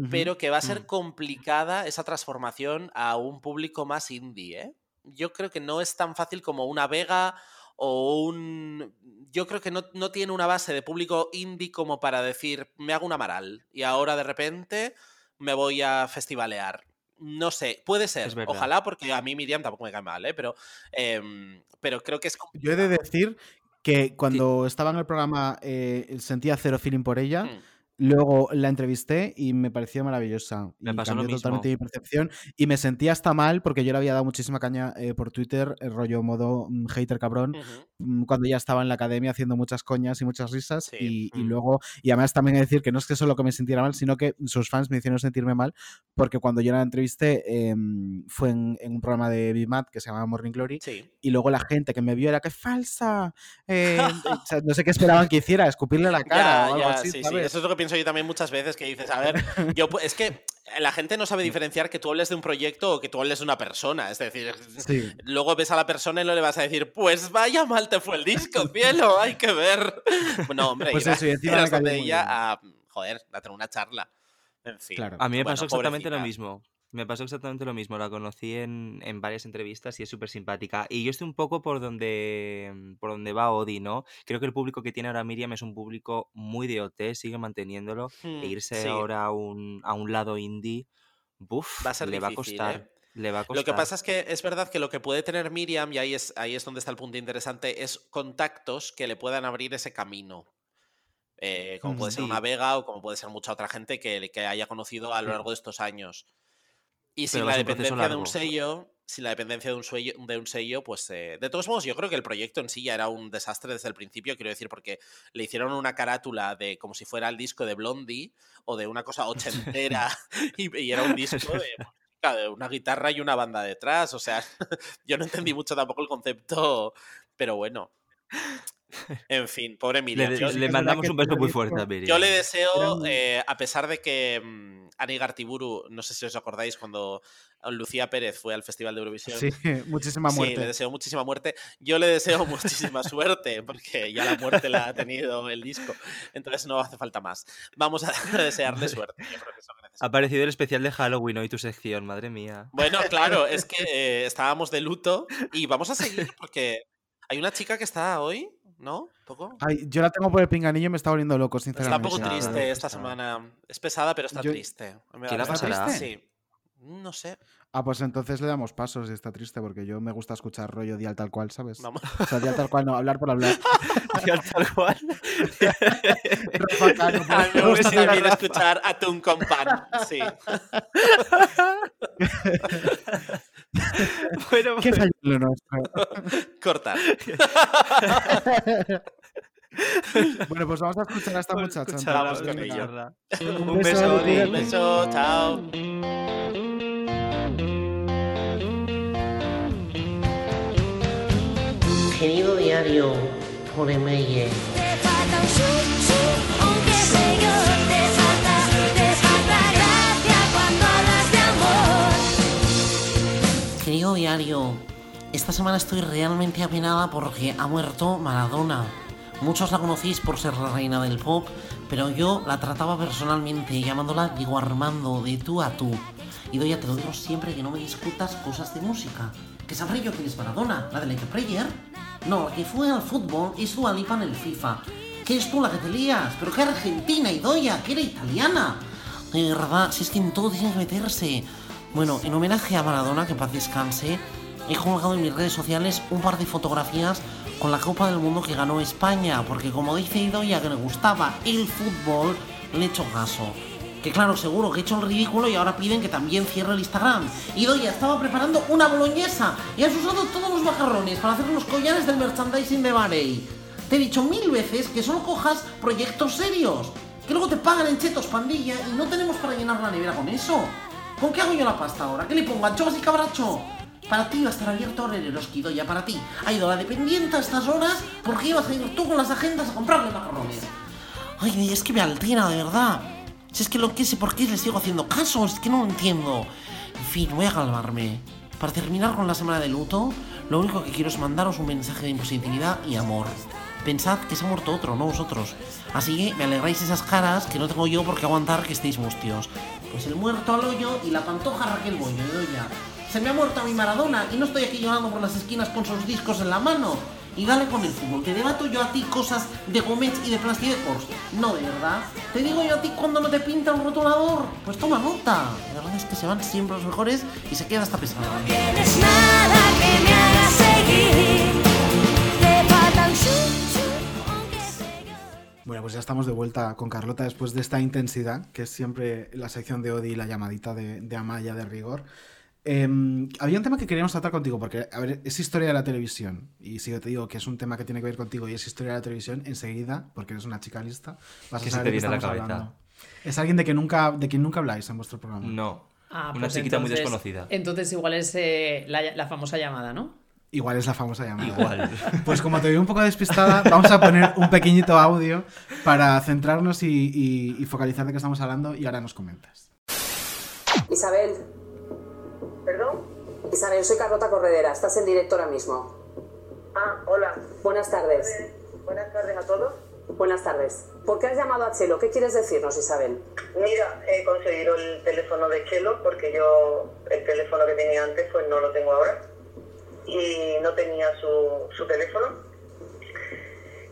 pero que va a ser Mm. complicada esa transformación a un público más indie, ¿eh? Yo creo que no es tan fácil como una Vega o un... Yo creo que no, no tiene una base de público indie como para decir, me hago un Amaral y ahora de repente me voy a festivalear. No sé, puede ser, ojalá, porque a mí Miriam tampoco me cae mal, ¿eh? Pero, em, pero creo que es Yo he de decir que cuando estaba en el programa eh, sentía cero feeling por ella. Mm. Luego la entrevisté y me pareció maravillosa. Me y pasó lo cambió totalmente mismo. mi percepción. Y me sentía hasta mal porque yo le había dado muchísima caña eh, por Twitter, el rollo modo mm, hater cabrón, Ujú. mm, cuando ya estaba en la academia haciendo muchas coñas y muchas risas. Sí. Y, y Mm. luego, y además también decir que no es que solo que me sintiera mal, sino que sus fans me hicieron sentirme mal porque cuando yo la entrevisté em, fue en, en un programa de BMAT que se llama Morning Glory Sí. y luego la gente que me vio era que falsa. [LAUGHS] eh, o sea, no sé qué esperaban que hiciera, escupirle la cara Ya, o algo ya, así, sí, sí. ¿sabes? Eso es lo que pienso yo también muchas veces, que dices, a ver, yo, es que la gente no sabe diferenciar que tú hables de un proyecto o que tú hables de una persona. Es decir, Sí. luego ves a la persona y no le vas a decir, pues vaya mal te fue el disco, cielo, hay que ver. [LAUGHS] No, hombre, Pues ir a- eso, y encima ir ella bien. a, joder, a tener una charla. En fin. Claro. A mí me Bueno, pasó exactamente lo pobrecita. mismo. Me pasó exactamente lo mismo. La conocí en, en varias entrevistas y es súper simpática. Y yo estoy un poco por donde, por donde va Odi, ¿no? Creo que el público que tiene ahora Miriam es un público muy de OT, sigue manteniéndolo. Hmm, e irse sí. ahora a un, a un lado indie, buf, Va a ser le va a difícil, costar. ¿eh? Le va a Lo que pasa es que es verdad que lo que puede tener Miriam, y ahí es, ahí es donde está el punto interesante, es contactos que le puedan abrir ese camino. Eh, como puede ser una Sí. Vega o como puede ser mucha otra gente que, que haya conocido a lo largo de estos años. Y sin la dependencia de un sello, sin la dependencia de un, sello, de un sello, pues eh, de todos modos yo creo que el proyecto en sí ya era un desastre desde el principio, quiero decir, porque le hicieron una carátula de como si fuera el disco de Blondie o de una cosa ochentera [LAUGHS] [LAUGHS] y, y era un disco de, música, de una guitarra y una banda detrás, o sea, [LAUGHS] yo no entendí mucho tampoco el concepto, pero bueno. En fin, pobre Le, Miriam. Yo- le mandamos un beso muy fuerte a Miriam. yo le deseo, eh, a pesar de que mm, Ani Gartiburu, no sé si os acordáis, cuando Lucía Pérez fue al Festival de Eurovisión. Sí, [LAUGHS] muchísima Sí, muerte. le deseo muchísima muerte. Yo le deseo muchísima suerte, porque ya la muerte la ha tenido el disco. Entonces no hace falta más. Vamos a [LAUGHS] desearle suerte. Yo creo que eso que necesita. Ha aparecido el especial de Halloween hoy tu sección, madre mía. Bueno, claro, es que [LAUGHS] eh, estábamos de luto y vamos a seguir porque hay una chica que está hoy, ¿no? ¿Un poco? Ay, yo la tengo por el pinganillo y me está volviendo loco, Está sinceramente. un poco triste esta está. semana. Es pesada, pero está Yo- triste. Me ¿Qué la parece- pasará? Sí. No sé. Ah, pues entonces le damos pasos y está triste porque yo me gusta escuchar rollo dial tal cual, ¿sabes? Vamos. O sea, dial tal cual, no, hablar por hablar. [LAUGHS] Ya, tal cual. [LAUGHS] Rafa Cano, A mí me vamos gusta a hacer también escuchar atún con pan. Sí. [LAUGHS] [LAUGHS] bueno, ¿Qué pues, fallo en lo nuestro? [LAUGHS] Cortar. [LAUGHS] Bueno, pues vamos a escuchar a esta Pues muchacha. con. Un Un beso, beso. Un beso, chao. Querido diario, por email. Diario, esta semana estoy realmente apenada porque ha muerto Maradona. Muchos la conocéis por ser la reina del pop, pero yo la trataba personalmente, llamándola Diego Armando, de tú a tú. Y doya, te lo digo siempre que no me discutas cosas de música. ¿Que sabré yo quién es Maradona? ¿La de Like a Prayer? No, la que fue al fútbol es Dua Lipa en el FIFA. ¿Qué es tú la que te lías? ¿Pero qué argentina, Idoya? ¿Que era italiana? De verdad, si es que en todo tiene que meterse. Bueno, en homenaje a Maradona, que paz descanse, he colgado en mis redes sociales un par de fotografías con la Copa del Mundo que ganó España, porque como dice Idoya que le gustaba el fútbol, le he hecho caso. Que claro, seguro que he hecho el ridículo y ahora piden que también cierre el Instagram. Idoya estaba preparando una boloñesa y has usado todos los macarrones para hacer los collares del merchandising de Barey. Te he dicho mil veces que solo cojas proyectos serios. Que luego te pagan en chetos pandilla y no tenemos para llenar la nevera con eso. ¿Con qué hago yo la pasta ahora? ¿Qué le pongo? ¿Anchoas y cabracho? Para ti va a estar abierto ahora el Eroski, ya para ti. Ha ido la dependiente a estas horas porque ibas a ir tú con las agendas a comprarle macarrones. Ay, es que me altera, de verdad. Si es que lo que sé por qué le sigo haciendo caso, es que no lo entiendo. En fin, voy a calmarme. Para terminar con la semana de luto, lo único que quiero es mandaros un mensaje de positividad y amor. Pensad que se ha muerto otro, no vosotros. Así que me alegráis esas caras que no tengo yo por qué aguantar que estéis mustios. Pues el muerto al hoyo y la pantoja Raquel Bollo, doña. Se me ha muerto mi Maradona y no estoy aquí llorando por las esquinas con sus discos en la mano. Y dale con el fútbol, que debato yo a ti cosas de gomets y de plastidecos. No, de verdad. Te digo yo a ti cuando no te pinta un rotulador. Pues toma nota. La verdad es que se van siempre los mejores y se queda hasta pesado. Tienes nada que Bueno, pues ya estamos de vuelta con Carlota después de esta intensidad, que es siempre la sección de Odi y la llamadita de, de Amaya de rigor. Em, había un tema que queríamos tratar contigo, porque, a ver, es historia de la televisión. Y si yo te digo que es un tema que tiene que ver contigo y es historia de la televisión, enseguida, porque eres una chica lista, vas a ¿Qué se saber te de qué viene a la estamos cabeza? hablando. Es alguien de, que nunca, de quien nunca habláis en vuestro programa. No. Ah, Una pues chiquita muy entonces- desconocida. Entonces igual es eh, la, la famosa llamada, ¿no? Igual es la famosa llamada. Igual. [LAUGHS] Pues como te veo un poco despistada, vamos a poner un pequeñito audio para centrarnos y, y- y focalizar de qué estamos hablando y ahora nos comentas. Isabel. ¿Perdón? Isabel, soy Carlota Corredera. Estás en directo ahora mismo. Ah, hola. Buenas tardes. Buenas tardes a todos. Buenas tardes. ¿Por qué has llamado a Chelo? ¿Qué quieres decirnos, Isabel? Mira, he conseguido el teléfono de Chelo porque yo el teléfono que tenía antes pues no lo tengo ahora y no tenía su, su teléfono.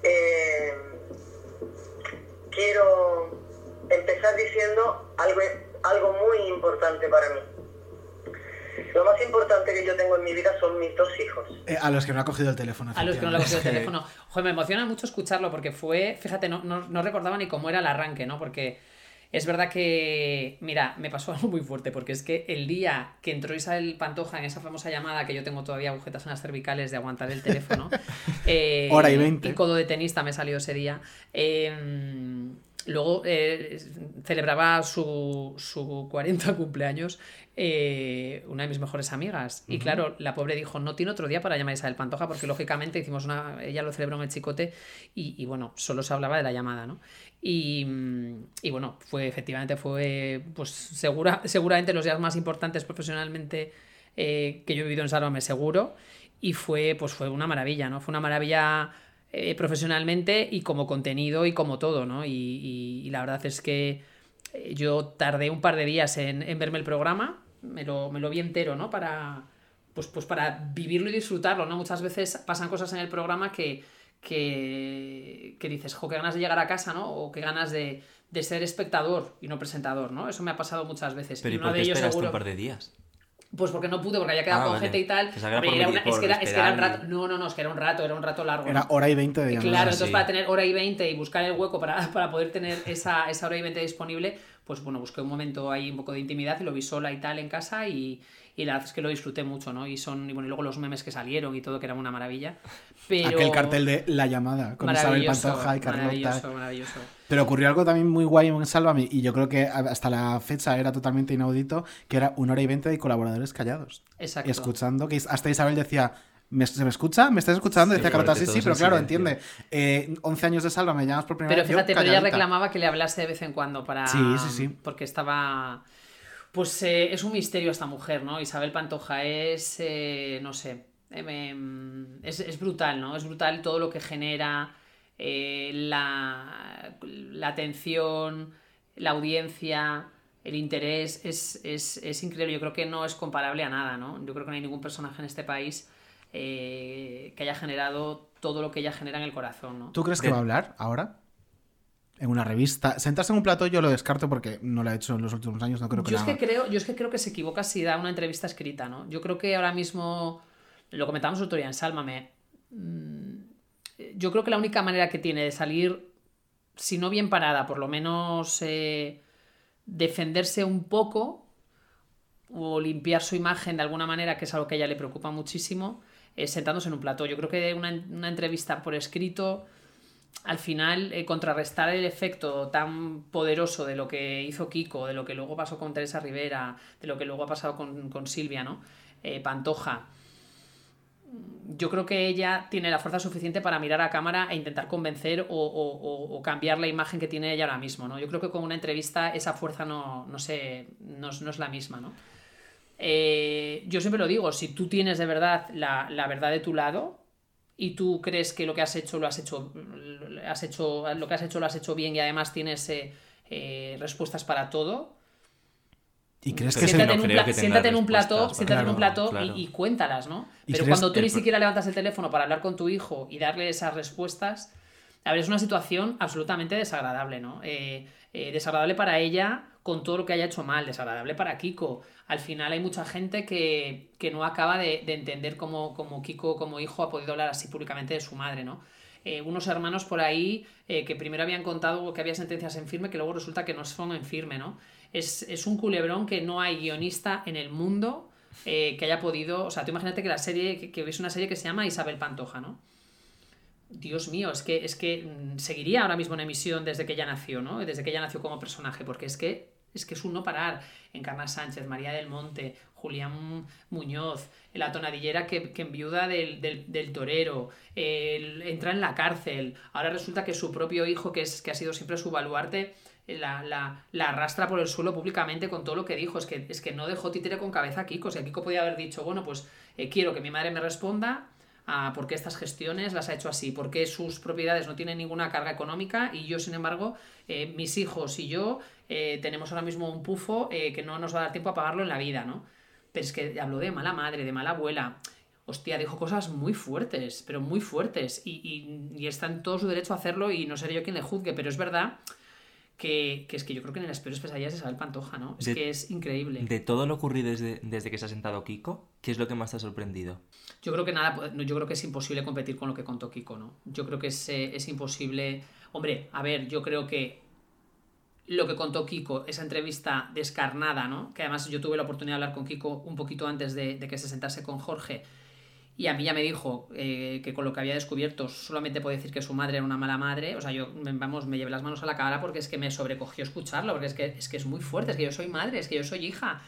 Eh, quiero empezar diciendo algo, algo muy importante para mí. Lo más importante que yo tengo en mi vida son mis dos hijos. Eh, a los que no ha cogido el teléfono. A los que no le ha cogido el teléfono. Joder, me emociona mucho escucharlo porque fue, fíjate, no, no, no recordaba ni cómo era el arranque, ¿no? Porque Es verdad que, mira, me pasó [LAUGHS] algo muy fuerte, porque es que el día que entró Isabel Pantoja en esa famosa llamada, que yo tengo todavía agujetas en las cervicales de aguantar el teléfono, [LAUGHS] eh, Hora y veinte. y codo de tenista me salió ese día, eh, luego eh, celebraba su, su 40 cumpleaños eh, una de mis mejores amigas. Y claro, la pobre dijo, no tiene otro día para llamar a Isabel Pantoja, porque lógicamente hicimos una, ella lo celebró en el chicote y, y bueno, solo se hablaba de la llamada, ¿no? Y, mm, y bueno, fue efectivamente, fue pues segura, seguramente los días más importantes profesionalmente eh, que yo he vivido en Sálvame seguro y fue pues fue una maravilla, ¿no? Fue una maravilla eh, profesionalmente y como contenido y como todo, ¿no? Y, y- y la verdad es que eh, yo tardé un par de días en, en verme el programa, me lo, me lo vi entero, ¿no? Para, pues, pues para vivirlo y disfrutarlo, ¿no? Muchas veces pasan cosas en el programa que, que, que dices, jo, qué ganas de llegar a casa, ¿no? O qué ganas de, de ser espectador y no presentador, ¿no? Eso me ha pasado muchas veces. Pero ¿y uno por de qué ellos esperaste seguro- un par de días? Pues porque no pude, porque había quedado Ah, con vale. gente y tal. Que era una- es, que era, es que era un rato. No, no, no, es que era un rato, era un rato largo. Era hora y veinte de. Claro, entonces Sí. para tener hora y 20 y buscar el hueco para, [LAUGHS] para poder tener esa, esa hora y 20 disponible, pues bueno, busqué un momento ahí un poco de intimidad y lo vi sola y tal en casa y, y la verdad es que lo disfruté mucho, ¿no? Y son, y bueno, y luego los memes que salieron y todo, que era una maravilla. Pero... Aquel cartel de La Llamada con Isabel Pantoja y Carlota. Maravilloso, maravilloso. Pero ocurrió algo también muy guay en Sálvame y yo creo que hasta la fecha era totalmente inaudito, que era una hora y veinte de colaboradores callados. Exacto. Escuchando, que hasta Isabel decía... ¿Me, ¿Se me escucha? ¿Me estás escuchando? Decía porque sí, sí, pero claro, silencio. entiende. Eh, 11 años de Sálvame, llamas por primera Pero vez. yo fíjate, pero ella reclamaba que le hablase de vez en cuando para. Sí, sí, sí. Porque estaba. Pues eh, es un misterio esta mujer, ¿no? Isabel Pantoja es. eh, no sé. eh, me- es, es brutal, ¿no? Es brutal todo lo que genera. Eh, la, la atención, la audiencia, el interés. Es, es, es increíble. Yo creo que no es comparable a nada, ¿no? Yo creo que no hay ningún personaje en este país. eh, que haya generado todo lo que ella genera en el corazón, ¿no? ¿Tú crees que va a hablar ahora? En una revista. Sentarse en un plato yo lo descarto porque no lo ha hecho en los últimos años, no creo que yo lo es que creo, yo es que creo que se equivoca si da una entrevista escrita, ¿no? Yo creo que ahora mismo, lo comentamos el otro día en Sálvame, mm, yo creo que la única manera que tiene de salir, si no bien parada, por lo menos eh, defenderse un poco o limpiar su imagen de alguna manera, que es algo que a ella le preocupa muchísimo, es sentándose en un plató. Yo creo que una, una entrevista por escrito al final eh, contrarrestar el efecto tan poderoso de lo que hizo Kiko, de lo que luego pasó con Teresa Rivera, de lo que luego ha pasado con, con Silvia, ¿no? Eh, Pantoja. Yo creo que ella tiene la fuerza suficiente para mirar a cámara e intentar convencer o, cambiar la imagen que tiene ella ahora mismo, ¿no? Yo creo que con una entrevista esa fuerza no, no, sé, no, no es la misma, ¿no? Eh, yo siempre lo digo, si tú tienes de verdad la, la verdad de tu lado, y tú crees que lo que has hecho lo has hecho, has hecho lo que has hecho lo has hecho bien y además tienes eh, eh, respuestas para todo. ¿Y crees que siéntate, se- en un, que siéntate en un plató, para- siéntate en un Claro, plató claro. y, y cuéntalas, ¿no? ¿Y Pero cuando tú el ni siquiera levantas el teléfono para hablar con tu hijo y darle esas respuestas, a ver, es una situación absolutamente desagradable, ¿no? Eh, eh, desagradable para ella con todo lo que haya hecho mal, desagradable para Kiko. Al final hay mucha gente que, que no acaba de, de entender cómo, cómo Kiko como hijo ha podido hablar así públicamente de su madre, ¿no? Eh, unos hermanos por ahí que primero habían contado que había sentencias en firme que luego resulta que no son en firme, ¿no? Es, es un culebrón que no hay guionista en el mundo eh, que haya podido... O sea, tú imagínate que la serie, que, que una serie que se llama Isabel Pantoja, ¿no? Dios mío, es que, es que mm, seguiría ahora mismo en emisión desde que ella nació, ¿no? Desde que ella nació como personaje, porque es que es que es un no parar. Encarna Sánchez, María del Monte, Julián Muñoz, la tonadillera que, que enviuda del, del, torero, entra en la cárcel. Ahora resulta que su propio hijo, que, es, que ha sido siempre su baluarte, la, la- la arrastra por el suelo públicamente con todo lo que dijo. Es que, es que no dejó títere con cabeza a Kiko. O sea, Kiko podía haber dicho, bueno, pues eh, quiero que mi madre me responda a por qué estas gestiones las ha hecho así, por qué sus propiedades no tienen ninguna carga económica y yo, sin embargo, eh, mis hijos y yo eh, tenemos ahora mismo un pufo que no nos va a dar tiempo a pagarlo en la vida, ¿no? Pero es que habló de mala madre, de mala abuela. Hostia, dijo cosas muy fuertes, pero muy fuertes. Y, y- y está en todo su derecho a hacerlo y no seré yo quien le juzgue, pero es verdad que, que es que yo creo que en las peores pesadillas es Isabel Pantoja, ¿no? Es De- que es increíble. De todo lo ocurrido desde, desde que se ha sentado Kiko, ¿qué es lo que más te ha sorprendido? Yo creo que nada, pues, no, yo creo que es imposible competir con lo que contó Kiko, ¿no? Yo creo que es, eh, es imposible. Hombre, a ver, yo creo que lo que contó Kiko, esa entrevista descarnada, ¿no? Que además yo tuve la oportunidad de hablar con Kiko un poquito antes de, de que se sentase con Jorge. Y a mí ya me dijo eh, que con lo que había descubierto solamente puedo decir que su madre era una mala madre. O sea, yo, vamos, me llevé las manos a la cara porque es que me sobrecogió escucharlo, porque es que, es que es muy fuerte, es que yo soy madre, es que yo soy hija.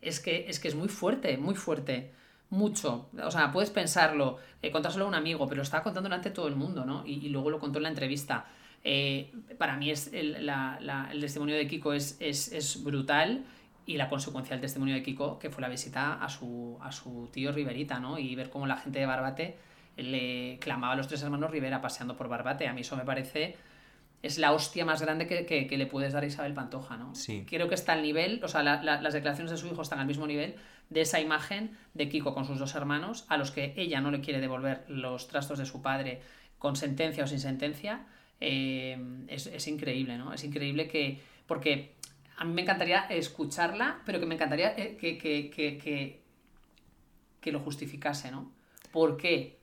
Es que es, que es muy fuerte, muy fuerte. Mucho. O sea, puedes pensarlo, eh, contárselo a un amigo, pero lo estaba contando delante de todo el mundo, ¿no? Y, y luego lo contó en la entrevista. Eh, para mí es el, la- la- el testimonio de Kiko es, es, es brutal y la consecuencia del testimonio de Kiko, que fue la visita a su, a su tío Riverita, ¿no? Y ver cómo la gente de Barbate le clamaba a los tres hermanos Rivera paseando por Barbate. A mí eso me parece... Es la hostia más grande que, que- que le puedes dar a Isabel Pantoja, ¿no? Sí. Creo que está al nivel, o sea, la- la- las declaraciones de su hijo están al mismo nivel de esa imagen de Kiko con sus dos hermanos, a los que ella no le quiere devolver los trastos de su padre con sentencia o sin sentencia. Eh, es, es increíble, ¿no? Es increíble que. Porque a mí me encantaría escucharla, pero que me encantaría eh, que, que, que, que, lo justificase, ¿no? ¿Por qué?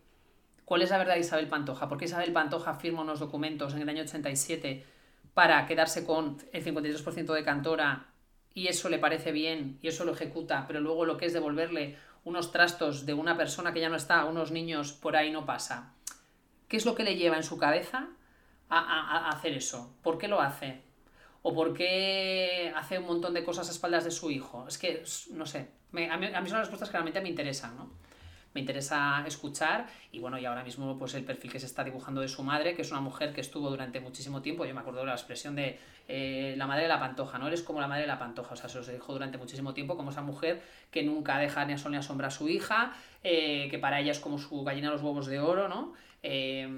¿Cuál es la verdad de Isabel Pantoja? ¿Por qué Isabel Pantoja firma unos documentos en el año 87 para quedarse con el 52% de Cantora y eso le parece bien y eso lo ejecuta, pero luego lo que es devolverle unos trastos de una persona que ya no está a unos niños por ahí no pasa? ¿Qué es lo que le lleva en su cabeza a- a hacer eso? ¿Por qué lo hace? ¿O por qué hace un montón de cosas a espaldas de su hijo? Es que, no sé, a, mí, a son las respuestas que realmente me interesan, ¿no? Me interesa escuchar y bueno, y ahora mismo pues el perfil que se está dibujando de su madre, que es una mujer que estuvo durante muchísimo tiempo, yo me acuerdo de la expresión de eh, la madre de la pantoja, ¿no? Eres como la madre de la pantoja, o sea, se os dijo durante muchísimo tiempo como esa mujer que nunca deja ni a sol ni a a su hija, eh, que para ella es como su gallina de los huevos de oro, ¿no? Eh,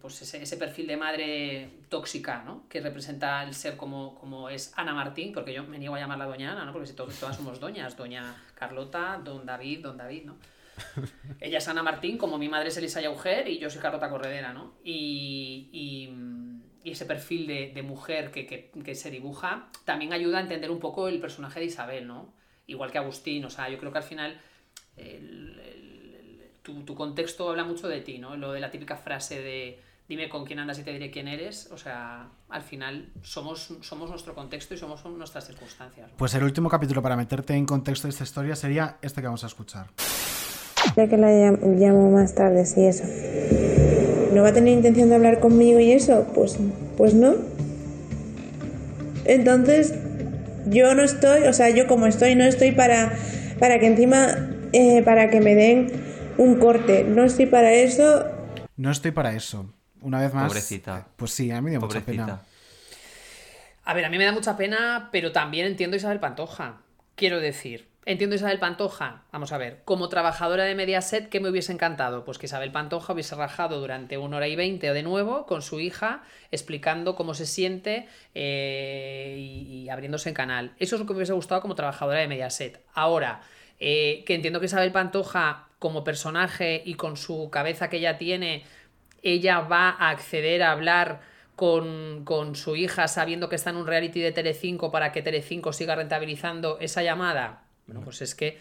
pues ese, ese perfil de madre tóxica, ¿no? Que representa el ser como, como es Ana Martín, porque yo me niego a llamarla doña Ana, ¿no? Porque si to- todas somos doñas, doña Carlota, don David, don David, ¿no? [LAUGHS] Ella es Ana Martín, como mi madre es Elisa Yauger y yo soy Carlota Corredera, ¿no? Y, y, y ese perfil de, de mujer que, que- que se dibuja también ayuda a entender un poco el personaje de Isabel, ¿no? Igual que Agustín, o sea, yo creo que al final el- el- el- tu, tu contexto habla mucho de ti, ¿no? Lo de la típica frase de dime con quién andas y te diré quién eres, o sea, al final somos, somos nuestro contexto y somos nuestras circunstancias. Pues el último capítulo para meterte en contexto de esta historia sería este que vamos a escuchar. Ya que la llam- llamo más tarde, sí, eso. ¿No va a tener intención de hablar conmigo y eso? Pues, pues no. Entonces, yo no estoy, o sea, yo como estoy, no estoy para, para que encima, eh, para que me den un corte. No estoy para eso. No estoy para eso. Una vez más. Pobrecita. Pues sí, a mí me dio mucha pena. A ver, a mí me da mucha pena, pero también entiendo a Isabel Pantoja. Quiero decir, entiendo a Isabel Pantoja. Vamos a ver, como trabajadora de Mediaset, ¿qué me hubiese encantado? Pues que Isabel Pantoja hubiese rajado durante una hora y veinte de nuevo con su hija, explicando cómo se siente eh, y, y abriéndose en canal. Eso es lo que me hubiese gustado como trabajadora de Mediaset. Ahora, eh, que entiendo que Isabel Pantoja, como personaje y con su cabeza que ella tiene, ella va a acceder a hablar con, con su hija sabiendo que está en un reality de Telecinco para que Telecinco siga rentabilizando esa llamada. Bueno, pues es que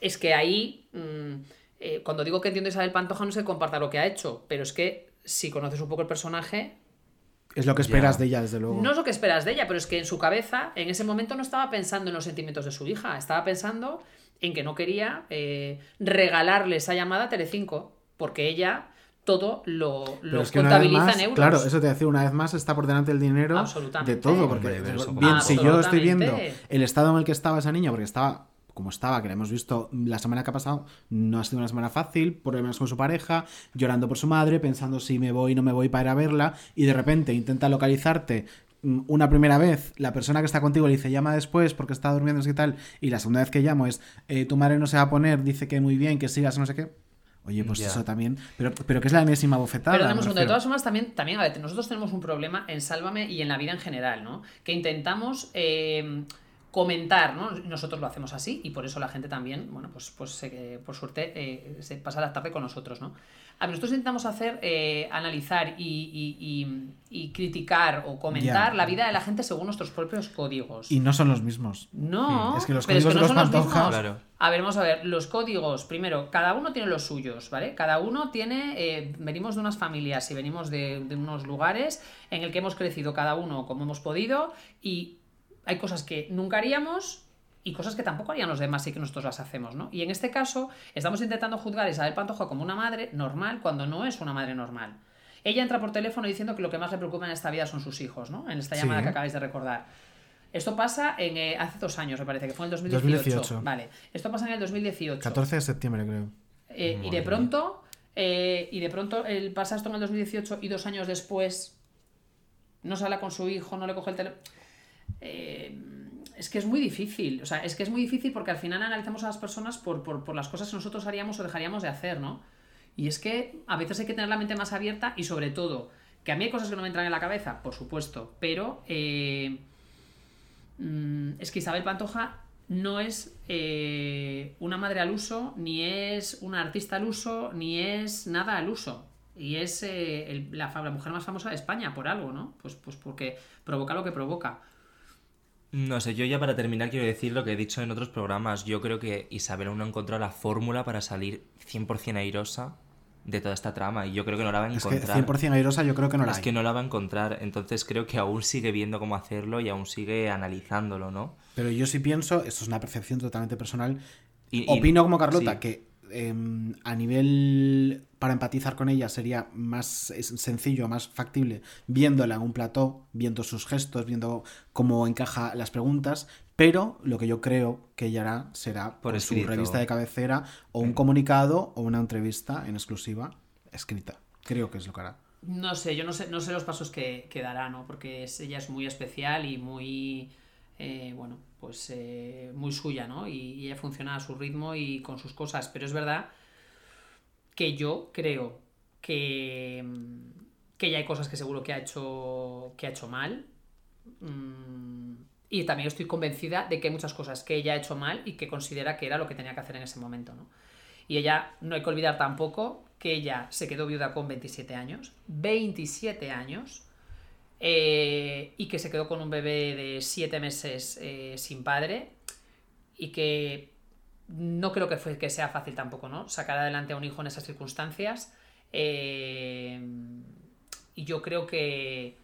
es que ahí mm, eh, cuando digo que entiendo a Isabel Pantoja no se comparta lo que ha hecho, pero es que si conoces un poco el personaje, Es lo que esperas de ella, desde luego. no es lo que esperas de ella, pero es que en su cabeza, en ese momento no estaba pensando en los sentimientos de su hija, estaba pensando en que no quería eh, regalarle esa llamada a Telecinco, porque ella todo lo, lo es que una vez contabiliza más, en euros. Claro, eso te decía, una vez más está por delante el dinero de todo. Porque, Hombre, pero eso bien, como- si yo estoy viendo el estado en el que estaba esa niña, porque estaba como estaba, que la hemos visto la semana que ha pasado, no ha sido una semana fácil, problemas con su pareja, llorando por su madre, pensando si me voy, no me voy para ir a verla, y de repente intenta localizarte mm, una primera vez, la persona que está contigo le dice llama después porque está durmiendo, no sé qué tal, y la segunda vez que llamo es eh, tu madre no se va a poner, dice que muy bien, que sigas, no sé qué. Oye, pues eso también, pero, pero que es la enésima bofetada. Pero un- de todas formas, también, también, a ver, nosotros tenemos un problema en Sálvame y en la vida en general, ¿no? Que intentamos eh, comentar, ¿no? Nosotros lo hacemos así y por eso la gente también, bueno, pues, pues se- por suerte eh, se pasa la tarde con nosotros, ¿no? A ver, nosotros intentamos hacer, eh, analizar y, y- y- y criticar o comentar la vida de la gente según nuestros propios códigos. Y no son los mismos. No, Es que los pero es códigos que de no los son los mismos. A ver, vamos a ver, los códigos, primero, cada uno tiene los suyos, ¿vale? Cada uno tiene, eh, venimos de unas familias y venimos de, de unos lugares en el que hemos crecido cada uno como hemos podido y hay cosas que nunca haríamos y cosas que tampoco harían los demás y que nosotros las hacemos, ¿no? Y en este caso estamos intentando juzgar a Isabel Pantoja como una madre normal cuando no es una madre normal. Ella entra por teléfono diciendo que lo que más le preocupa en esta vida son sus hijos, ¿no? En esta Sí. llamada que acabáis de recordar. Esto pasa en, eh, hace dos años, me parece, que fue en el 2018. 2018. Vale, esto pasa en el 2018. 14 de septiembre, creo. Eh, y de pronto, eh, y de pronto el pasa esto en el 2018 y dos años después no sale con su hijo, no le coge el teléfono. Es que es muy difícil, o sea, es que es muy difícil porque al final analizamos a las personas por, por, por las cosas que nosotros haríamos o dejaríamos de hacer, ¿no? Y es que a veces hay que tener la mente más abierta y sobre todo, que a mí hay cosas que no me entran en la cabeza, por supuesto, pero eh, mm, es que Isabel Pantoja no es eh, una madre al uso, ni es una artista al uso, ni es nada al uso. Y es eh, la, la mujer más famosa de España, por algo, ¿no? Pues, pues porque provoca lo que provoca. No sé, yo ya para terminar quiero decir lo que he dicho en otros programas. Yo creo que Isabel aún no ha encontrado la fórmula para salir 100% airosa de toda esta trama y yo creo que no la va a Es que encontrar. 100% airosa yo creo que no la Es hay. que no la va a encontrar, entonces creo que aún sigue viendo cómo hacerlo y aún sigue analizándolo, ¿no? Pero yo sí pienso, esto es una percepción totalmente personal, Y- y- opino como Carlota sí. que em, a nivel para empatizar con ella sería más sencillo, más factible viéndola en un plató, viendo sus gestos, viendo cómo encaja las preguntas, pero lo que yo creo que ella hará será Por por su revista de cabecera o un comunicado o una entrevista en exclusiva escrita. Creo que es lo que hará. No sé, yo no sé, no sé los pasos que, que dará, ¿no? Porque es- ella es muy especial y muy, eh, bueno, pues eh, muy suya, ¿no? Y, y ella funciona a su ritmo y con sus cosas. Pero es verdad que yo creo que, mm, que ya hay cosas que seguro que ha hecho, que ha hecho mal. Mm, y también estoy convencida de que hay muchas cosas que ella ha hecho mal y que considera que era lo que tenía que hacer en ese momento, ¿no? Y ella, no hay que olvidar tampoco que ella se quedó viuda con 27 años, 27 años, eh, y que se quedó con un bebé de 7 meses eh, sin padre, y que no creo que, fue, que sea fácil tampoco, ¿no? Sacar adelante a un hijo en esas circunstancias. eh, y yo creo que,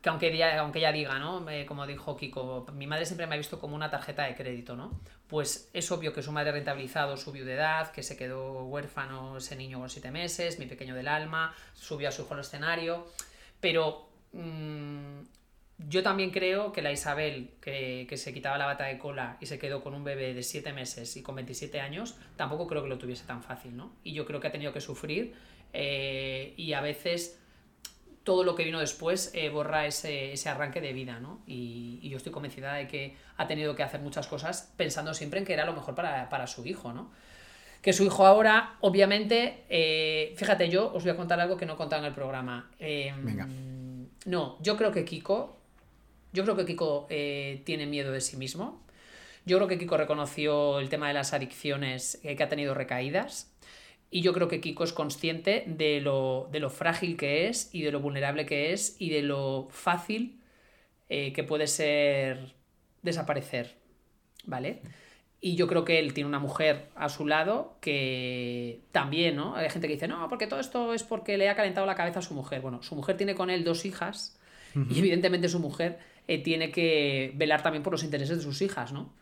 que aunque ella, aunque ella diga, ¿no? Como dijo Kiko, mi madre siempre me ha visto como una tarjeta de crédito, ¿no? Pues es obvio que su madre ha rentabilizado su viudedad, que se quedó huérfano ese niño con siete meses, mi pequeño del alma, subió a su hijo al escenario, pero mm, yo también creo que la Isabel, que, que se quitaba la bata de cola y se quedó con un bebé de 7 meses y con 27 años, tampoco creo que lo tuviese tan fácil, ¿no? Y yo creo que ha tenido que sufrir eh, y a veces todo lo que vino después eh, borra ese, ese arranque de vida, ¿no? Y, yo estoy convencida de que ha tenido que hacer muchas cosas pensando siempre en que era lo mejor para, para su hijo, ¿no? Que su hijo ahora, obviamente, eh, fíjate, yo os voy a contar algo que no he contado en el programa. Eh, Venga. No, yo creo que Kiko, yo creo que Kiko eh, tiene miedo de sí mismo. Yo creo que Kiko reconoció el tema de las adicciones, eh, que ha tenido recaídas. Y yo creo que Kiko es consciente de lo, de lo frágil que es y de lo vulnerable que es y de lo fácil eh, que puede ser desaparecer. ¿Vale? Y yo creo que él tiene una mujer a su lado que también, ¿no? Hay gente que dice, no, porque todo esto es porque le ha calentado la cabeza a su mujer. Bueno, su mujer tiene con él dos hijas y evidentemente su mujer eh, tiene que velar también por los intereses de sus hijas, ¿no?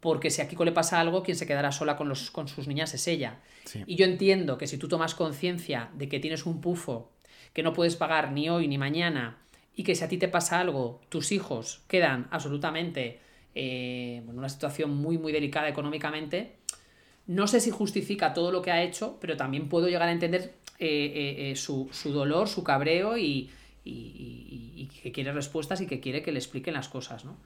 Porque si a Kiko le pasa algo, quien se quedará sola con, los, con sus niñas es ella. Sí. Y yo entiendo que si tú tomas conciencia de que tienes un pufo que no puedes pagar ni hoy ni mañana y que si a ti te pasa algo, tus hijos quedan absolutamente eh, en una situación muy, muy delicada económicamente, no sé si justifica todo lo que ha hecho, pero también puedo llegar a entender eh, eh, eh, su, su dolor, su cabreo y, y- y- y que quiere respuestas y que quiere que le expliquen las cosas, ¿no?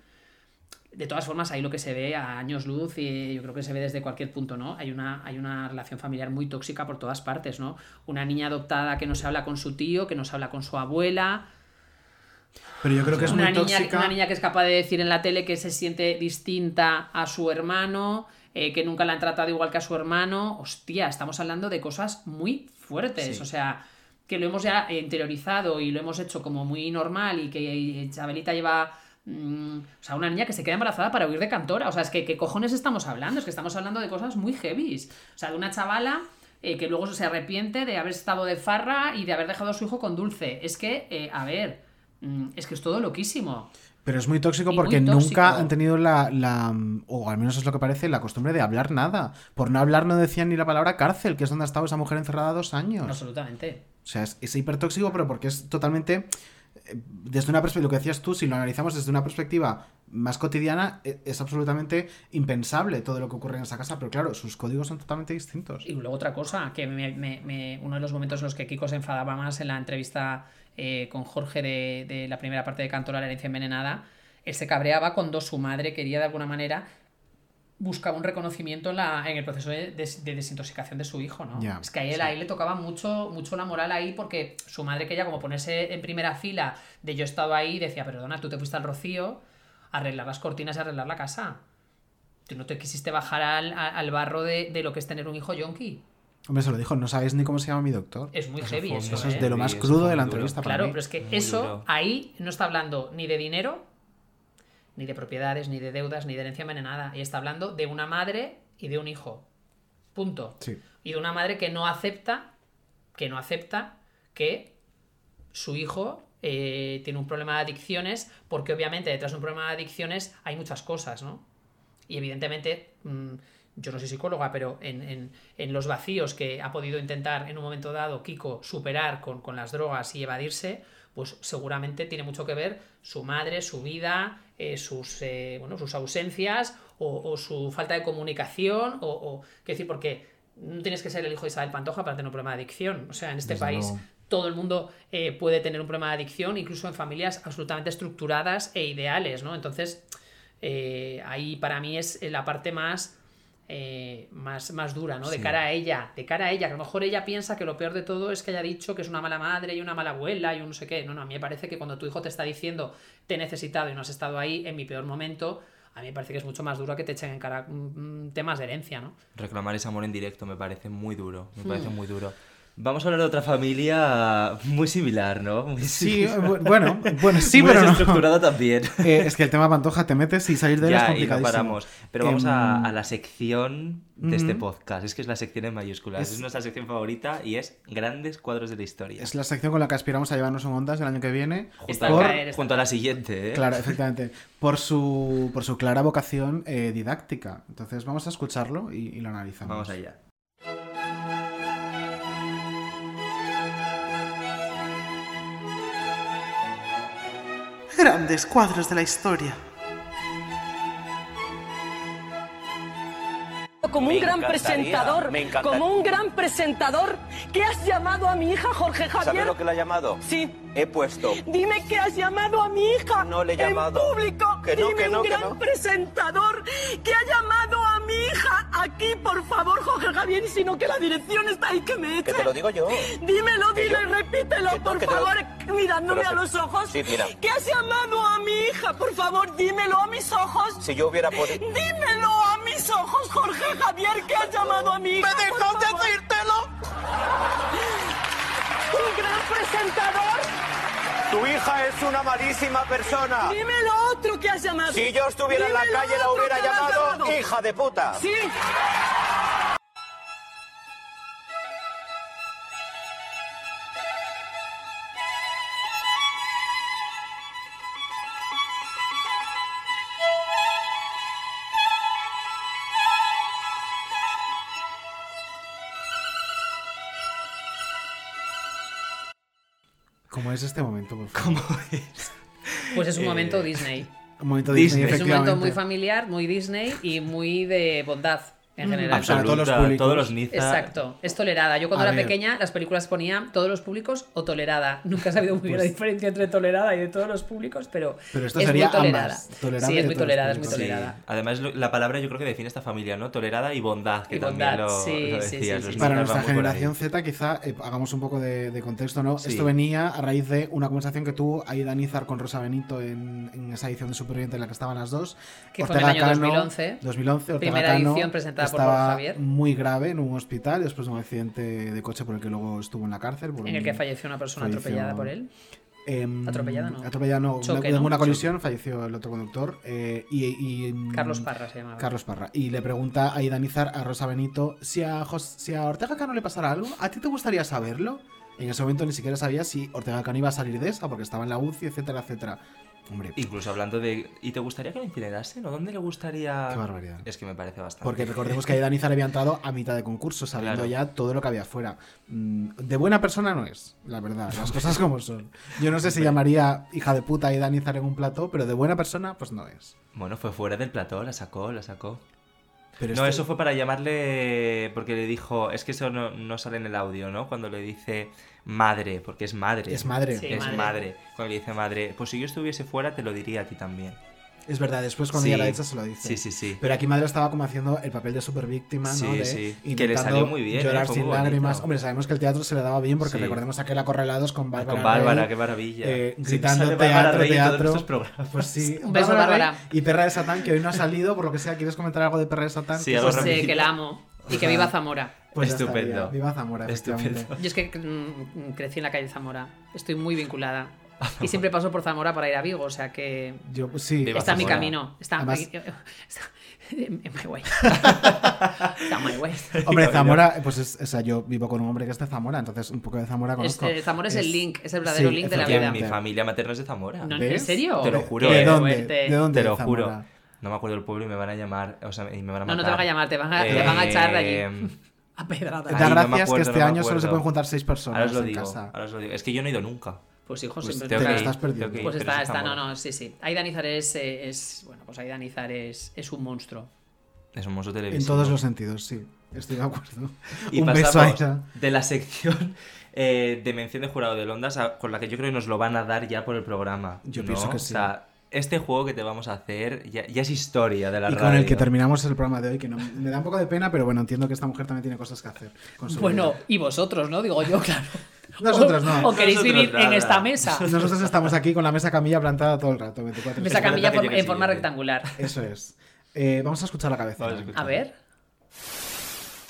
De todas formas, ahí lo que se ve a años luz y yo creo que se ve desde cualquier punto, ¿no? Hay una, hay una relación familiar muy tóxica por todas partes, ¿no? Una niña adoptada que no se habla con su tío, que no se habla con su abuela. Pero yo creo que es una muy niña, tóxica. Una niña que es capaz de decir en la tele que se siente distinta a su hermano, eh, que nunca la han tratado igual que a su hermano. Hostia, estamos hablando de cosas muy fuertes. Sí. O sea, que lo hemos ya interiorizado y lo hemos hecho como muy normal y que Chabelita lleva. mm, o sea, una niña que se queda embarazada para huir de cantora. O sea, es que ¿qué cojones estamos hablando? Es que estamos hablando de cosas muy heavies. O sea, de una chavala eh, que luego se arrepiente de haber estado de farra y de haber dejado a su hijo con Dulce. Es que, eh, a ver, es que es todo loquísimo. Pero es muy tóxico Y porque muy tóxico. nunca han tenido la, la- O al menos es lo que parece, la costumbre de hablar nada. Por no hablar no decían ni la palabra cárcel, que es donde ha estado esa mujer encerrada dos años. Absolutamente. O sea, es, es hipertóxico, pero porque es totalmente. eh, Desde una perspectiva, lo que decías tú, si lo analizamos desde una perspectiva más cotidiana, e- es absolutamente impensable todo lo que ocurre en esa casa. Pero claro, sus códigos son totalmente distintos. Y luego otra cosa, que me- me- me- uno de los momentos en los que Kiko se enfadaba más en la entrevista eh, con Jorge de, de la primera parte de Cantora, la herencia envenenada, él se cabreaba cuando su madre quería de alguna manera buscaba un reconocimiento en, la, en el proceso de, de desintoxicación de su hijo, ¿no? Ya, es que a él, sí. a él le tocaba mucho, mucho la moral ahí porque su madre quería como ponerse en primera fila de yo he estado ahí y decía, perdona, tú te fuiste al rocío a arreglar las cortinas y arreglar la casa. Tú no te quisiste bajar al, al barro de, de lo que es tener un hijo yonki. Hombre, se lo dijo, no sabéis ni cómo se llama mi doctor. Es muy Eso heavy fue- eso, Eso es ¿eh? de lo más crudo de la entrevista para Claro, mí. pero es que Muy eso duro. ahí no está hablando ni de dinero, ni de propiedades, ni de deudas, ni de herencia envenenada. Y está hablando de una madre y de un hijo. Punto. Sí. Y de una madre que no acepta, que no acepta que su hijo eh, tiene un problema de adicciones, porque obviamente detrás de un problema de adicciones hay muchas cosas, ¿no? Y evidentemente, mm, yo no soy psicóloga, pero en, en- en los vacíos que ha podido intentar en un momento dado Kiko superar con, con las drogas y evadirse, pues seguramente tiene mucho que ver su madre, su vida, eh, sus, eh, bueno, sus ausencias o, o su falta de comunicación, o, o quiero decir, porque no tienes que ser el hijo de Isabel Pantoja para tener un problema de adicción. O sea, en este Desde país todo el mundo eh, puede tener un problema de adicción, incluso en familias absolutamente estructuradas e ideales, ¿no? Entonces, ahí para mí es la parte más, eh, más, más dura, ¿no? De cara a ella, de cara a ella, que a lo mejor ella piensa que lo peor de todo es que haya dicho que es una mala madre y una mala abuela y un no sé qué. No, no, a mí me parece que cuando tu hijo te está diciendo te he necesitado y no has estado ahí en mi peor momento, a mí me parece que es mucho más duro que te echen en cara mm, mm, temas de herencia, ¿no? Reclamar ese amor en directo me parece muy duro. Me parece Hmm. muy duro. Vamos a hablar de otra familia muy similar, ¿no? Muy Sí, similar. bu- bueno, bueno, sí, [LAUGHS] Muy pero no. desestructurada también. [LAUGHS] Eh, es que el tema Pantoja te metes y salir de él es Ya, y no complicadísimo. paramos. Pero vamos a, Em, a la sección de este podcast. Es que es la sección en mayúsculas. Es, Es- nuestra sección favorita y es grandes cuadros de la historia. Es la sección con la que aspiramos a llevarnos un Ondas el año que viene. Junto, por- a, junto a la siguiente, ¿eh? Claro, [LAUGHS] efectivamente. Por su, por su clara vocación eh, didáctica. Entonces vamos a escucharlo y, y lo analizamos. Vamos allá. Grandes cuadros de la historia. Como un Me gran presentador, me como un gran presentador, ¿qué has llamado a mi hija Jorge Javier? ¿Sabes lo que le ha llamado? Sí. He puesto. Dime que has llamado a mi hija. No le he llamado. En público. Que no, Dime que no, un que gran no. presentador que ha llamado a mi hija aquí, por favor, Jorge Javier, y si no que la dirección está ahí que me eche. Que te lo digo yo. Dímelo, dilo y repítelo, que no, por que te lo- favor, mirándome Pero a los ojos. Sí, mira. Que has llamado a mi hija, por favor, dímelo a mis ojos. Si yo hubiera podido. Dímelo a mis ojos, Jorge Javier, que has llamado a mi hija. ¡Me por dejas favor. decírtelo! Un gran presentador. Tu hija es una malísima persona. Dime lo otro que has llamado. Si yo estuviera en la calle la hubiera llamado hija de puta. Sí. Es este momento, por favor? ¿Cómo es? Pues es un Eh, momento Disney. Un momento Disney, Es un momento muy familiar, muy Disney y muy de bondad. En general. Todos los públicos. todos los Niza. Exacto, es tolerada. Yo cuando A era ver. pequeña, las películas ponían todos los públicos o tolerada. [LAUGHS] Nunca he sabido muy bien la Pues- diferencia entre tolerada y de todos los públicos, pero, Pero esto es sería muy tolerada. ambas, tolerada sí, es muy tolerada, es muy. Además, la palabra yo creo que define esta familia, ¿no? Tolerada y bondad, que Y también bondad, lo, sí, lo sí, sí, decías. sí, los sí. Para nuestra generación Z, quizá eh, hagamos un poco de, de contexto, ¿no? Sí. Esto venía a raíz de una conversación que tuvo Aida Nizar con Rosa Benito en, en esa edición de Superviviente en la que estaban las dos. Que fue en el año 2011. 2011, Ortega Primera Cano edición presentada estaba Borja Javier. muy grave en un hospital después de un accidente de coche por el que luego estuvo en la cárcel. por En el que falleció una persona falleció- atropellada por él. Em, Atropellada, no. Atropellada no. Choque, una, ¿no? una colisión, falleció el otro conductor. eh, y, y, Carlos Parra se llamaba. Carlos Parra. Y le pregunta a Ida Nizar a Rosa Benito si a, Jos- si a Ortega Cano le pasara algo, ¿a ti te gustaría saberlo? En ese momento ni siquiera sabía si Ortega Cano iba a salir de esa porque estaba en la UCI, etcétera, etcétera. Hombre, Incluso hablando de. ¿Y te gustaría que lo incinerasen? ¿O dónde le gustaría.? Qué barbaridad. Es que me parece bastante. porque recordemos [LAUGHS] que Aida Nizar había entrado a mitad de concurso, sabiendo Claro. ya todo lo que había afuera. Mm, De buena persona no es, la verdad, las cosas como son. Yo no sé si llamaría hija de puta a Aida Nizar en un plató, pero de buena persona, pues no es. Bueno, fue fuera del plató, la sacó, la sacó. Pero no, este- eso fue para llamarle. Porque le dijo. Es que eso no, no sale en el audio, ¿no? Cuando le dice madre, porque es madre. Es madre. Sí, es madre. madre. Cuando le dice madre, pues si yo estuviese fuera, te lo diría a ti también. Es verdad, después cuando Sí. ya la hecha se lo dice. Sí, sí, sí. Pero aquí Madre estaba como haciendo el papel de super víctima, ¿no? Sí, De sí. Que le intentando salió muy bien, ¿eh? Llorar sin bonito. lágrimas. Hombre, sabemos que el teatro se le daba bien porque Sí. recordemos aquel acorralados con Bárbara. Con Bárbara, Rey, qué maravilla. eh, gritando Bárbara teatro, Rey en todos teatro. Pues sí. Un beso, Rey Bárbara. Y Perra de Satán, que hoy no ha salido, por lo que sea, ¿quieres comentar algo de Perra de Satán? Sí, algo Pues eh, que la amo. Y que viva Zamora. Pues Estupendo. Viva Zamora. Estupendo. Yo es que mm, crecí en la calle Zamora. Estoy muy vinculada. [LAUGHS] Y siempre paso por Zamora para ir a Vigo, o sea que. Yo, sí. Está en mi camino. Está, Además- [LAUGHS] está en my way. [LAUGHS] está my way. Hombre, Zamora, pues es, o sea, yo vivo con un hombre que es de Zamora, entonces un poco de Zamora Es, conozco. eh, Zamora es, el link, es el verdadero sí, link de la vida. mi familia materna es de Zamora. No, ¿En serio? Te lo juro. ¿De eh. dónde? fuerte. ¿De dónde? Te lo de juro. Zamora? No me acuerdo el pueblo y me van a llamar. O sea, y me van a No, matar. no te van a llamar, te van a, te van a echar de Eh, allí. A pedrada. Da Ay, no gracias que acuerdo, este no año solo se acuerdo. pueden juntar seis personas Ahora os lo en digo. casa. Ahora os lo digo. Es que yo no he ido nunca. Pues hijos, Pues siempre tengo te estás perdiendo. Pues está, es está, no, no, sí, sí. Aida Nizar es, es bueno, pues Aida Nizar es, es un monstruo. Es un monstruo En televisivo. todos los sentidos, sí. Estoy de acuerdo. Y un beso a de la sección [LAUGHS] eh, de mención de jurado de Londas a- con la que yo creo que nos lo van a dar ya por el programa. Yo ¿no? pienso que sí. O sea, este juego que te vamos a hacer ya, ya es historia de la Y radio. con el que terminamos el programa de hoy, que no- me da un poco de pena, pero bueno, entiendo que esta mujer también tiene cosas que hacer. con su Bueno, vida. y vosotros, ¿no? Digo yo, claro. Nosotros no. ¿O queréis Nosotros vivir en nada. esta mesa? Nosotros estamos aquí con la mesa camilla plantada todo el rato, 24 Mesa camilla en forma siguiente. rectangular. Eso es. Eh, vamos a escuchar la cabeza. Vamos a escuchar. A ver.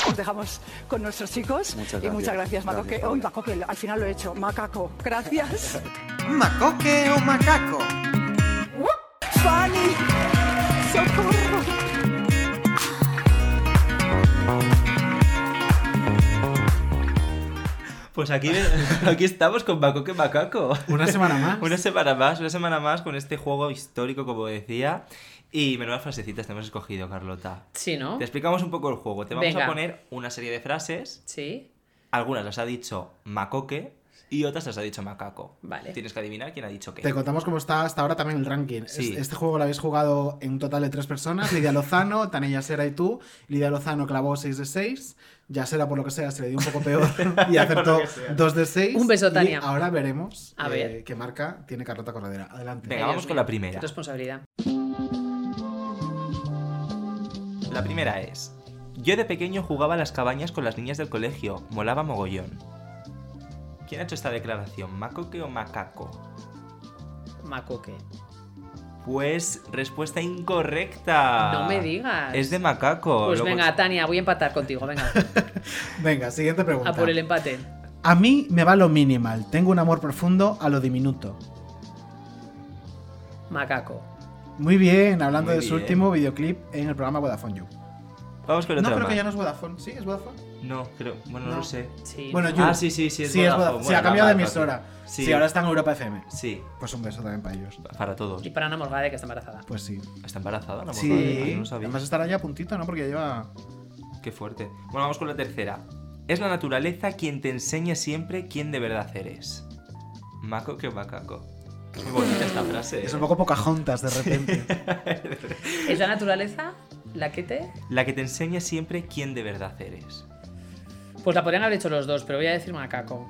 Os dejamos con nuestros chicos. Muchas Y gracias. muchas gracias, Macoque. Gracias, Uy, Macoque, al final lo he hecho. Macaco. Gracias. ¿Macoque o macaco? Socorro. Pues aquí, [LAUGHS] aquí estamos con Macoque Macaco. Una semana más. [LAUGHS] una semana más, una semana más con este juego histórico, como decía. Y menudas frasecitas te hemos escogido, Carlota. Sí, ¿no? Te explicamos un poco el juego. Te vamos Venga. a poner una serie de frases. Sí. Algunas las ha dicho Macoque y otras las ha dicho Macaco. Vale. Tienes que adivinar quién ha dicho qué. Te contamos cómo está hasta ahora también el ranking. Sí. Es- Este juego lo habéis jugado en un total de tres personas. Lidia Lozano, [LAUGHS] Tania Yasera y tú. Lidia Lozano clavó 6 de 6. Yasera, por lo que sea, se le dio un poco peor [LAUGHS] y acertó Por lo que sea. 2 de 6. Un beso, Y Tania. ahora veremos A eh, qué marca tiene Carlota Corredera. Adelante. Venga, vamos con la primera. qué responsabilidad. La primera es: Yo de pequeño jugaba a las cabañas con las niñas del colegio. Molaba mogollón. ¿Quién ha hecho esta declaración? ¿Macoque o Macaco? Macoque. Pues respuesta incorrecta. No me digas. Es de Macaco. Pues venga, Tania, voy a empatar contigo, venga. [LAUGHS] Venga, siguiente pregunta. A por el empate. A mí me va lo minimal. Tengo un amor profundo a lo diminuto. Macaco. Muy bien, hablando Muy de su último videoclip en el programa Vodafone You. Vamos con No, otra creo más. que ya no es Vodafone. ¿Sí? ¿Es Vodafone? No, creo. Bueno, no, No. lo sé. Sí. Bueno, You. Ah, sí, sí, sí. Es Sí, es Vodafone. Bueno, ha cambiado de emisora. Sí. Sí, ahora está en Europa FM. Sí, Pues un beso también para ellos. para todos. Y para Ana Morgade, que está embarazada. Pues sí. ¿Está embarazada? No, Sí, no lo sabía. además estará ya a puntito, ¿no? Porque ya lleva. Qué fuerte. Bueno, vamos con la tercera. Es la naturaleza quien te enseña siempre quién de verdad eres. Maco que macaco. Muy bonita esta frase. Es ¿eh? un poco Pocahontas de repente. [LAUGHS] ¿Es la naturaleza? ¿La que te? La que te enseña siempre quién de verdad eres. Pues la podrían haber hecho los dos, pero voy a decir macaco.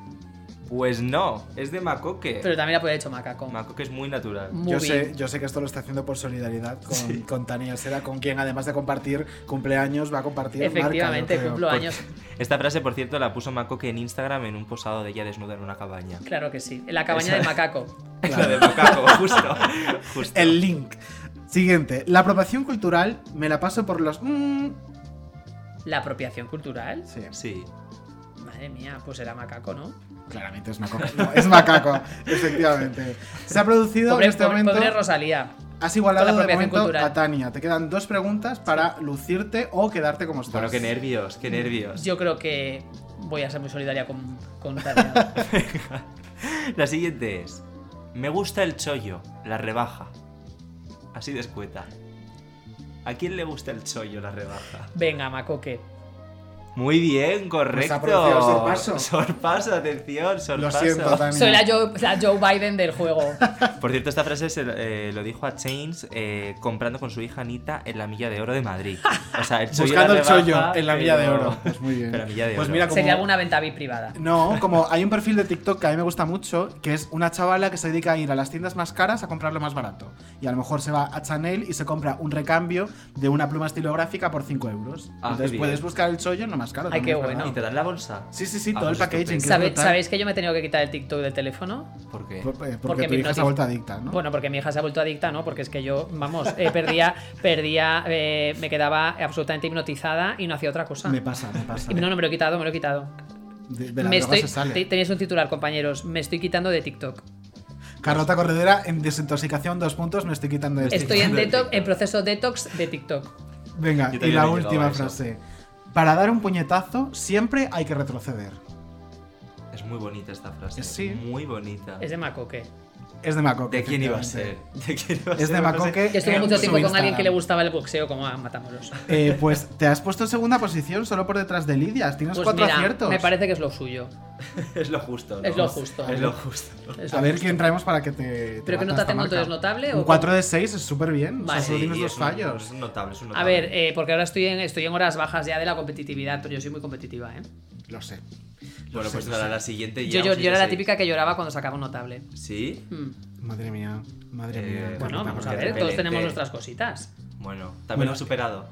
Pues no, es de Macoque. Pero también la podría haber hecho macaco. Macoque es muy natural. Muy Yo bien. sé, yo sé que esto lo está haciendo por solidaridad con, con Tania Sera, con quien además de compartir cumpleaños va a compartir Efectivamente, marca, cumplo años. Esta frase, por cierto, la puso Macoque en Instagram en un posado de ella desnuda en una cabaña. Claro que sí. En la cabaña Esa- de macaco. [LAUGHS] Lo de Macaco, [LAUGHS] justo. justo. El link. Siguiente. La apropiación cultural me la paso por los... mm, ¿La apropiación cultural? Sí. Sí. Madre mía, pues era macaco, ¿no? Claramente es macaco. No, es macaco, [LAUGHS] efectivamente. Se ha producido Pobre, en este pobre- momento... pobre Rosalía. Has igualado la de momento cultural. a Tania. Te quedan dos preguntas para lucirte o quedarte como estás. Bueno, qué nervios, qué nervios. Yo creo que voy a ser muy solidaria con, con Tania. [LAUGHS] La siguiente es: Me gusta el chollo, la rebaja. Así de escueta. ¿A quién le gusta el chollo, la rebaja? Venga, macoque. Muy bien, correcto. ha producido sorpaso. Sorpaso, atención, sorpaso. siento, Tania. Soy la Joe, la Joe Biden del juego. [LAUGHS] Por cierto, esta frase se, eh, lo dijo a Chains eh, comprando con su hija Anita en la Milla de Oro de Madrid. O sea, el chollo Buscando el chollo en la Milla de Oro. Pues muy bien. [LAUGHS] Pero Milla de Pues Oro. mira, como- Sería alguna venta VIP privada. No, [LAUGHS] como hay un perfil de TikTok que a mí me gusta mucho, que es una chavala que se dedica a ir a las tiendas más caras a comprar lo más barato. Y a lo mejor se va a Chanel y se compra un recambio de una pluma estilográfica por 5 euros. Ah, Entonces puedes buscar el chollo en lo más caro. Ay, qué bueno. ¿Y te dan la bolsa? Sí, sí, sí, Ah, todo el pues packaging. que ¿Sabe-. ¿Sabéis que yo me he tenido que quitar el TikTok del teléfono? ¿Por qué? Por- eh, Porque, Porque tu mi hija se ha vuelto adicta, ¿no? Bueno, porque mi hija se ha vuelto adicta, ¿no? Porque es que yo, vamos, eh, perdía, perdía, eh, me quedaba absolutamente hipnotizada y no hacía otra cosa. Me pasa, me pasa. Y no, no, me lo he quitado, me lo he quitado. De, de la me estoy, se sale. te- tenéis un titular, compañeros. Me estoy quitando de TikTok. Carlota Corredera, en desintoxicación, dos puntos, me estoy quitando de Estoy en, TikTok. detox, en proceso detox de TikTok. Venga, y la última eso. Para dar un puñetazo, siempre hay que retroceder. Es muy bonita esta frase. Sí. Muy bonita. Es de Macoque. Es de Macoque. ¿De quién iba a ser? efectivamente. ¿De quién iba a Es ser? de. Macoque. Que estuvo mucho tiempo con alguien que le gustaba el boxeo, como a Matamoros. Eh, pues te has puesto en segunda posición solo por detrás de Lidia. Tienes Pues cuatro mira, aciertos. me parece que es lo suyo. [LAUGHS] Es lo justo. ¿no? Es lo justo. Es lo justo. Es lo A ver justo. quién traemos para que te. te ¿Pero qué bata nota tengo entonces? ¿Notable? Un o 4 de 6 es súper bien. Vale. O sea, solo Sí, tienes dos es un- fallos. Es un notable, es un A notable. ver, eh, porque ahora estoy en, estoy en horas bajas ya de la competitividad, pero yo soy muy competitiva, ¿eh? Lo sé. Bueno, pues nada, la siguiente Yo, yo, yo era la típica que lloraba cuando sacaba un notable. ¿Sí? Hmm. Madre mía, madre Eh, mía. Bueno, vamos a ver, todos tenemos te- nuestras cositas. Bueno, también Bueno. lo has superado.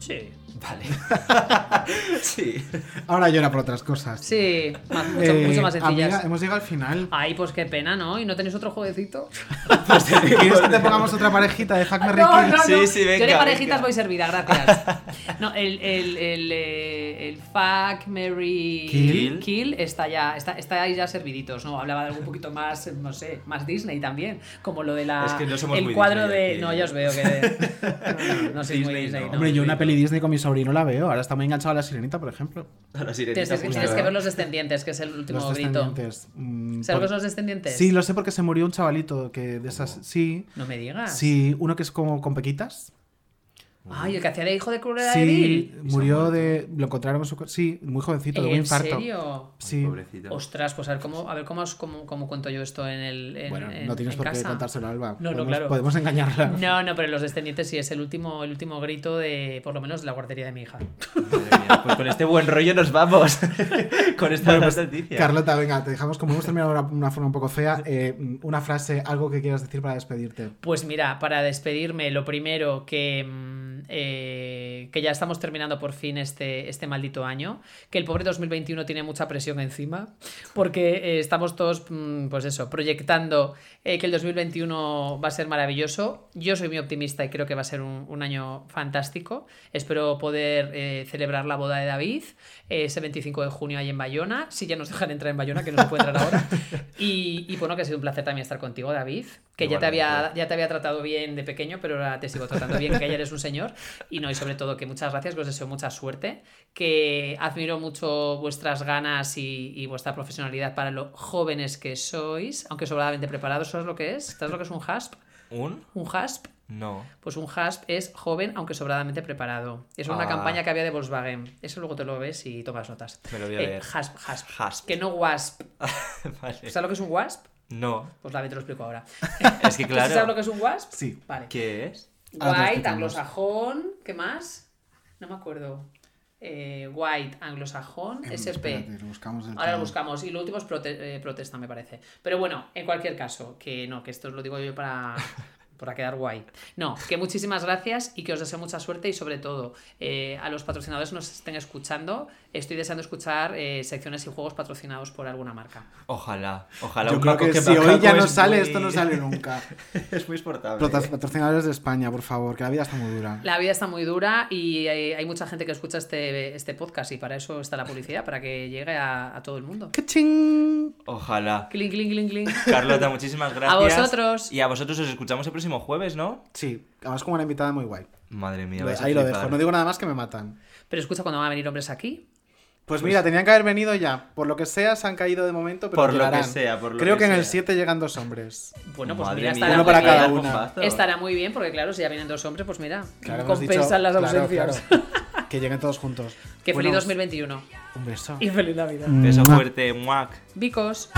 Sí. Vale. [LAUGHS] sí. Ahora llora por otras cosas. Sí, más- mucho, Eh, mucho más sencillas. amiga, hemos llegado al final. Ay, pues qué pena, ¿no? ¿Y no tenéis otro jueguecito? [LAUGHS] ¿Quieres que te pongamos otra parejita de Hack Merry No, Kill? no, no. Sí, sí, Yo de venga, parejitas venga. voy servida, gracias. No, el, el, el, eh, el fuck, Mary Kill. Kill está ya, está, está ahí ya serviditos, ¿no? Hablaba de algo un poquito más, no sé, más Disney también, como lo de la Es que no somos el muy cuadro Disney de. aquí. No, ya os veo que [LAUGHS] no, no, no soy muy Disney Disney. no. no. Hombre, yo una peli Disney con mi sobrino la veo. Ahora está muy enganchado a la sirenita, por ejemplo. Sí, Tienes, justo. tienes que ver los descendientes, que es el último Los grito. descendientes. mm, ¿Sabes por- los descendientes? Sí, lo sé porque se murió un chavalito que de esas. Sí. No me digas. Sí, uno que es como con pequitas. Ay, el que hacía de hijo de Cruella de Vil. Sí, murió de. Lo encontraron en su. Sí, muy jovencito, de un ¿En infarto. serio? Sí. Pobrecito. Ostras, pues a ver cómo, a ver cómo, os- cómo, cómo cuento yo esto en el. en- Bueno, en- no tienes en por qué casa. contárselo a Alba. No, no, podemos, claro. Podemos engañarla. [LAUGHS] No, no, pero los descendientes sí es el último, el último grito de, por lo menos, de la guardería de mi hija. Madre mía, Pues con este buen rollo nos vamos. [LAUGHS] con esta Bueno, pues, noticia. Carlota, venga, te dejamos como hemos terminado de una, una forma un poco fea. eh, una frase, algo que quieras decir para despedirte. Pues mira, para despedirme, lo primero que, mm, eh, que ya estamos terminando por fin este, este maldito año, que el pobre 2021 tiene mucha presión encima, porque eh, estamos todos, mm, pues eso, proyectando eh, que el 2021 va a ser maravilloso. Yo soy muy optimista y creo que va a ser un, un año fantástico. Espero poder celebrar la boda de David ese 25 de junio ahí en Bayona, si ya nos dejan entrar en Bayona, que no se puede entrar ahora. [LAUGHS] Y, y bueno, que ha sido un placer también estar contigo, David, que ya te, había, ya te había tratado bien de pequeño, pero ahora te sigo tratando bien, que ya eres un señor. Y no, y sobre todo que muchas gracias, que os deseo mucha suerte, que admiro mucho vuestras ganas y, y vuestra profesionalidad para lo jóvenes que sois, aunque sobradamente preparados. ¿Sabes lo que es? ¿Sabes lo que es un HASP? ¿Un? Un HASP No. pues un HASP es joven aunque sobradamente preparado. Es una Ah. campaña que había de Volkswagen. Eso luego te lo ves y tomas notas. Me lo voy a Eh. HASP, HASP. Hasp. Que no WASP. [LAUGHS] vale. ¿Sabes lo que es un WASP? No. Pues David te lo explico ahora. [LAUGHS] Es que [LAUGHS] claro. ¿Sabes lo que es un WASP? Sí. Vale. ¿Qué es? White, anglosajón, ¿qué más? No me acuerdo. Eh, white, anglosajón, Em, SP. espérate, lo buscamos del Ahora lo buscamos. Y lo último es prote- eh, protesta, me parece. Pero bueno, en cualquier caso, que no, que esto os lo digo yo para, [LAUGHS] para quedar guay. No, que muchísimas gracias y que os deseo mucha suerte y sobre todo eh, a los patrocinadores que nos estén escuchando. Estoy deseando escuchar eh, secciones y juegos patrocinados por alguna marca. Ojalá, ojalá. Yo un creo que que si hoy ya no es sale, muy- esto no sale [LAUGHS] nunca. es muy exportable. Prota- Patrocinadores de España, por favor, que la vida está muy dura. La vida está muy dura y hay, hay mucha gente que escucha este, este podcast y para eso está la publicidad, para que llegue a, a todo el mundo. Ojalá. Clink, clink, clink, clink. Carlota, muchísimas gracias. A vosotros. Y a vosotros os escuchamos el próximo jueves, ¿no? Sí, además como una invitada muy guay. Madre mía, a Ahí lo dejo, no digo nada más que me matan. Pero escucha cuando van a venir hombres aquí. Pues mira, tenían que haber venido ya. Por lo que sea, se han caído de momento, pero Por lo que sea, por lo Creo que que, en el sea. 7 llegan dos hombres. Bueno, pues Madre mira, mía, estará uno para cada bombazo. Estará muy bien porque claro, si ya vienen dos hombres, pues mira, Claro, compensan dicho- las ausencias. claro. que lleguen todos juntos. [LAUGHS] Que Bueno, feliz 2021. Un beso. Y feliz Navidad. Beso fuerte, muac. Vicos.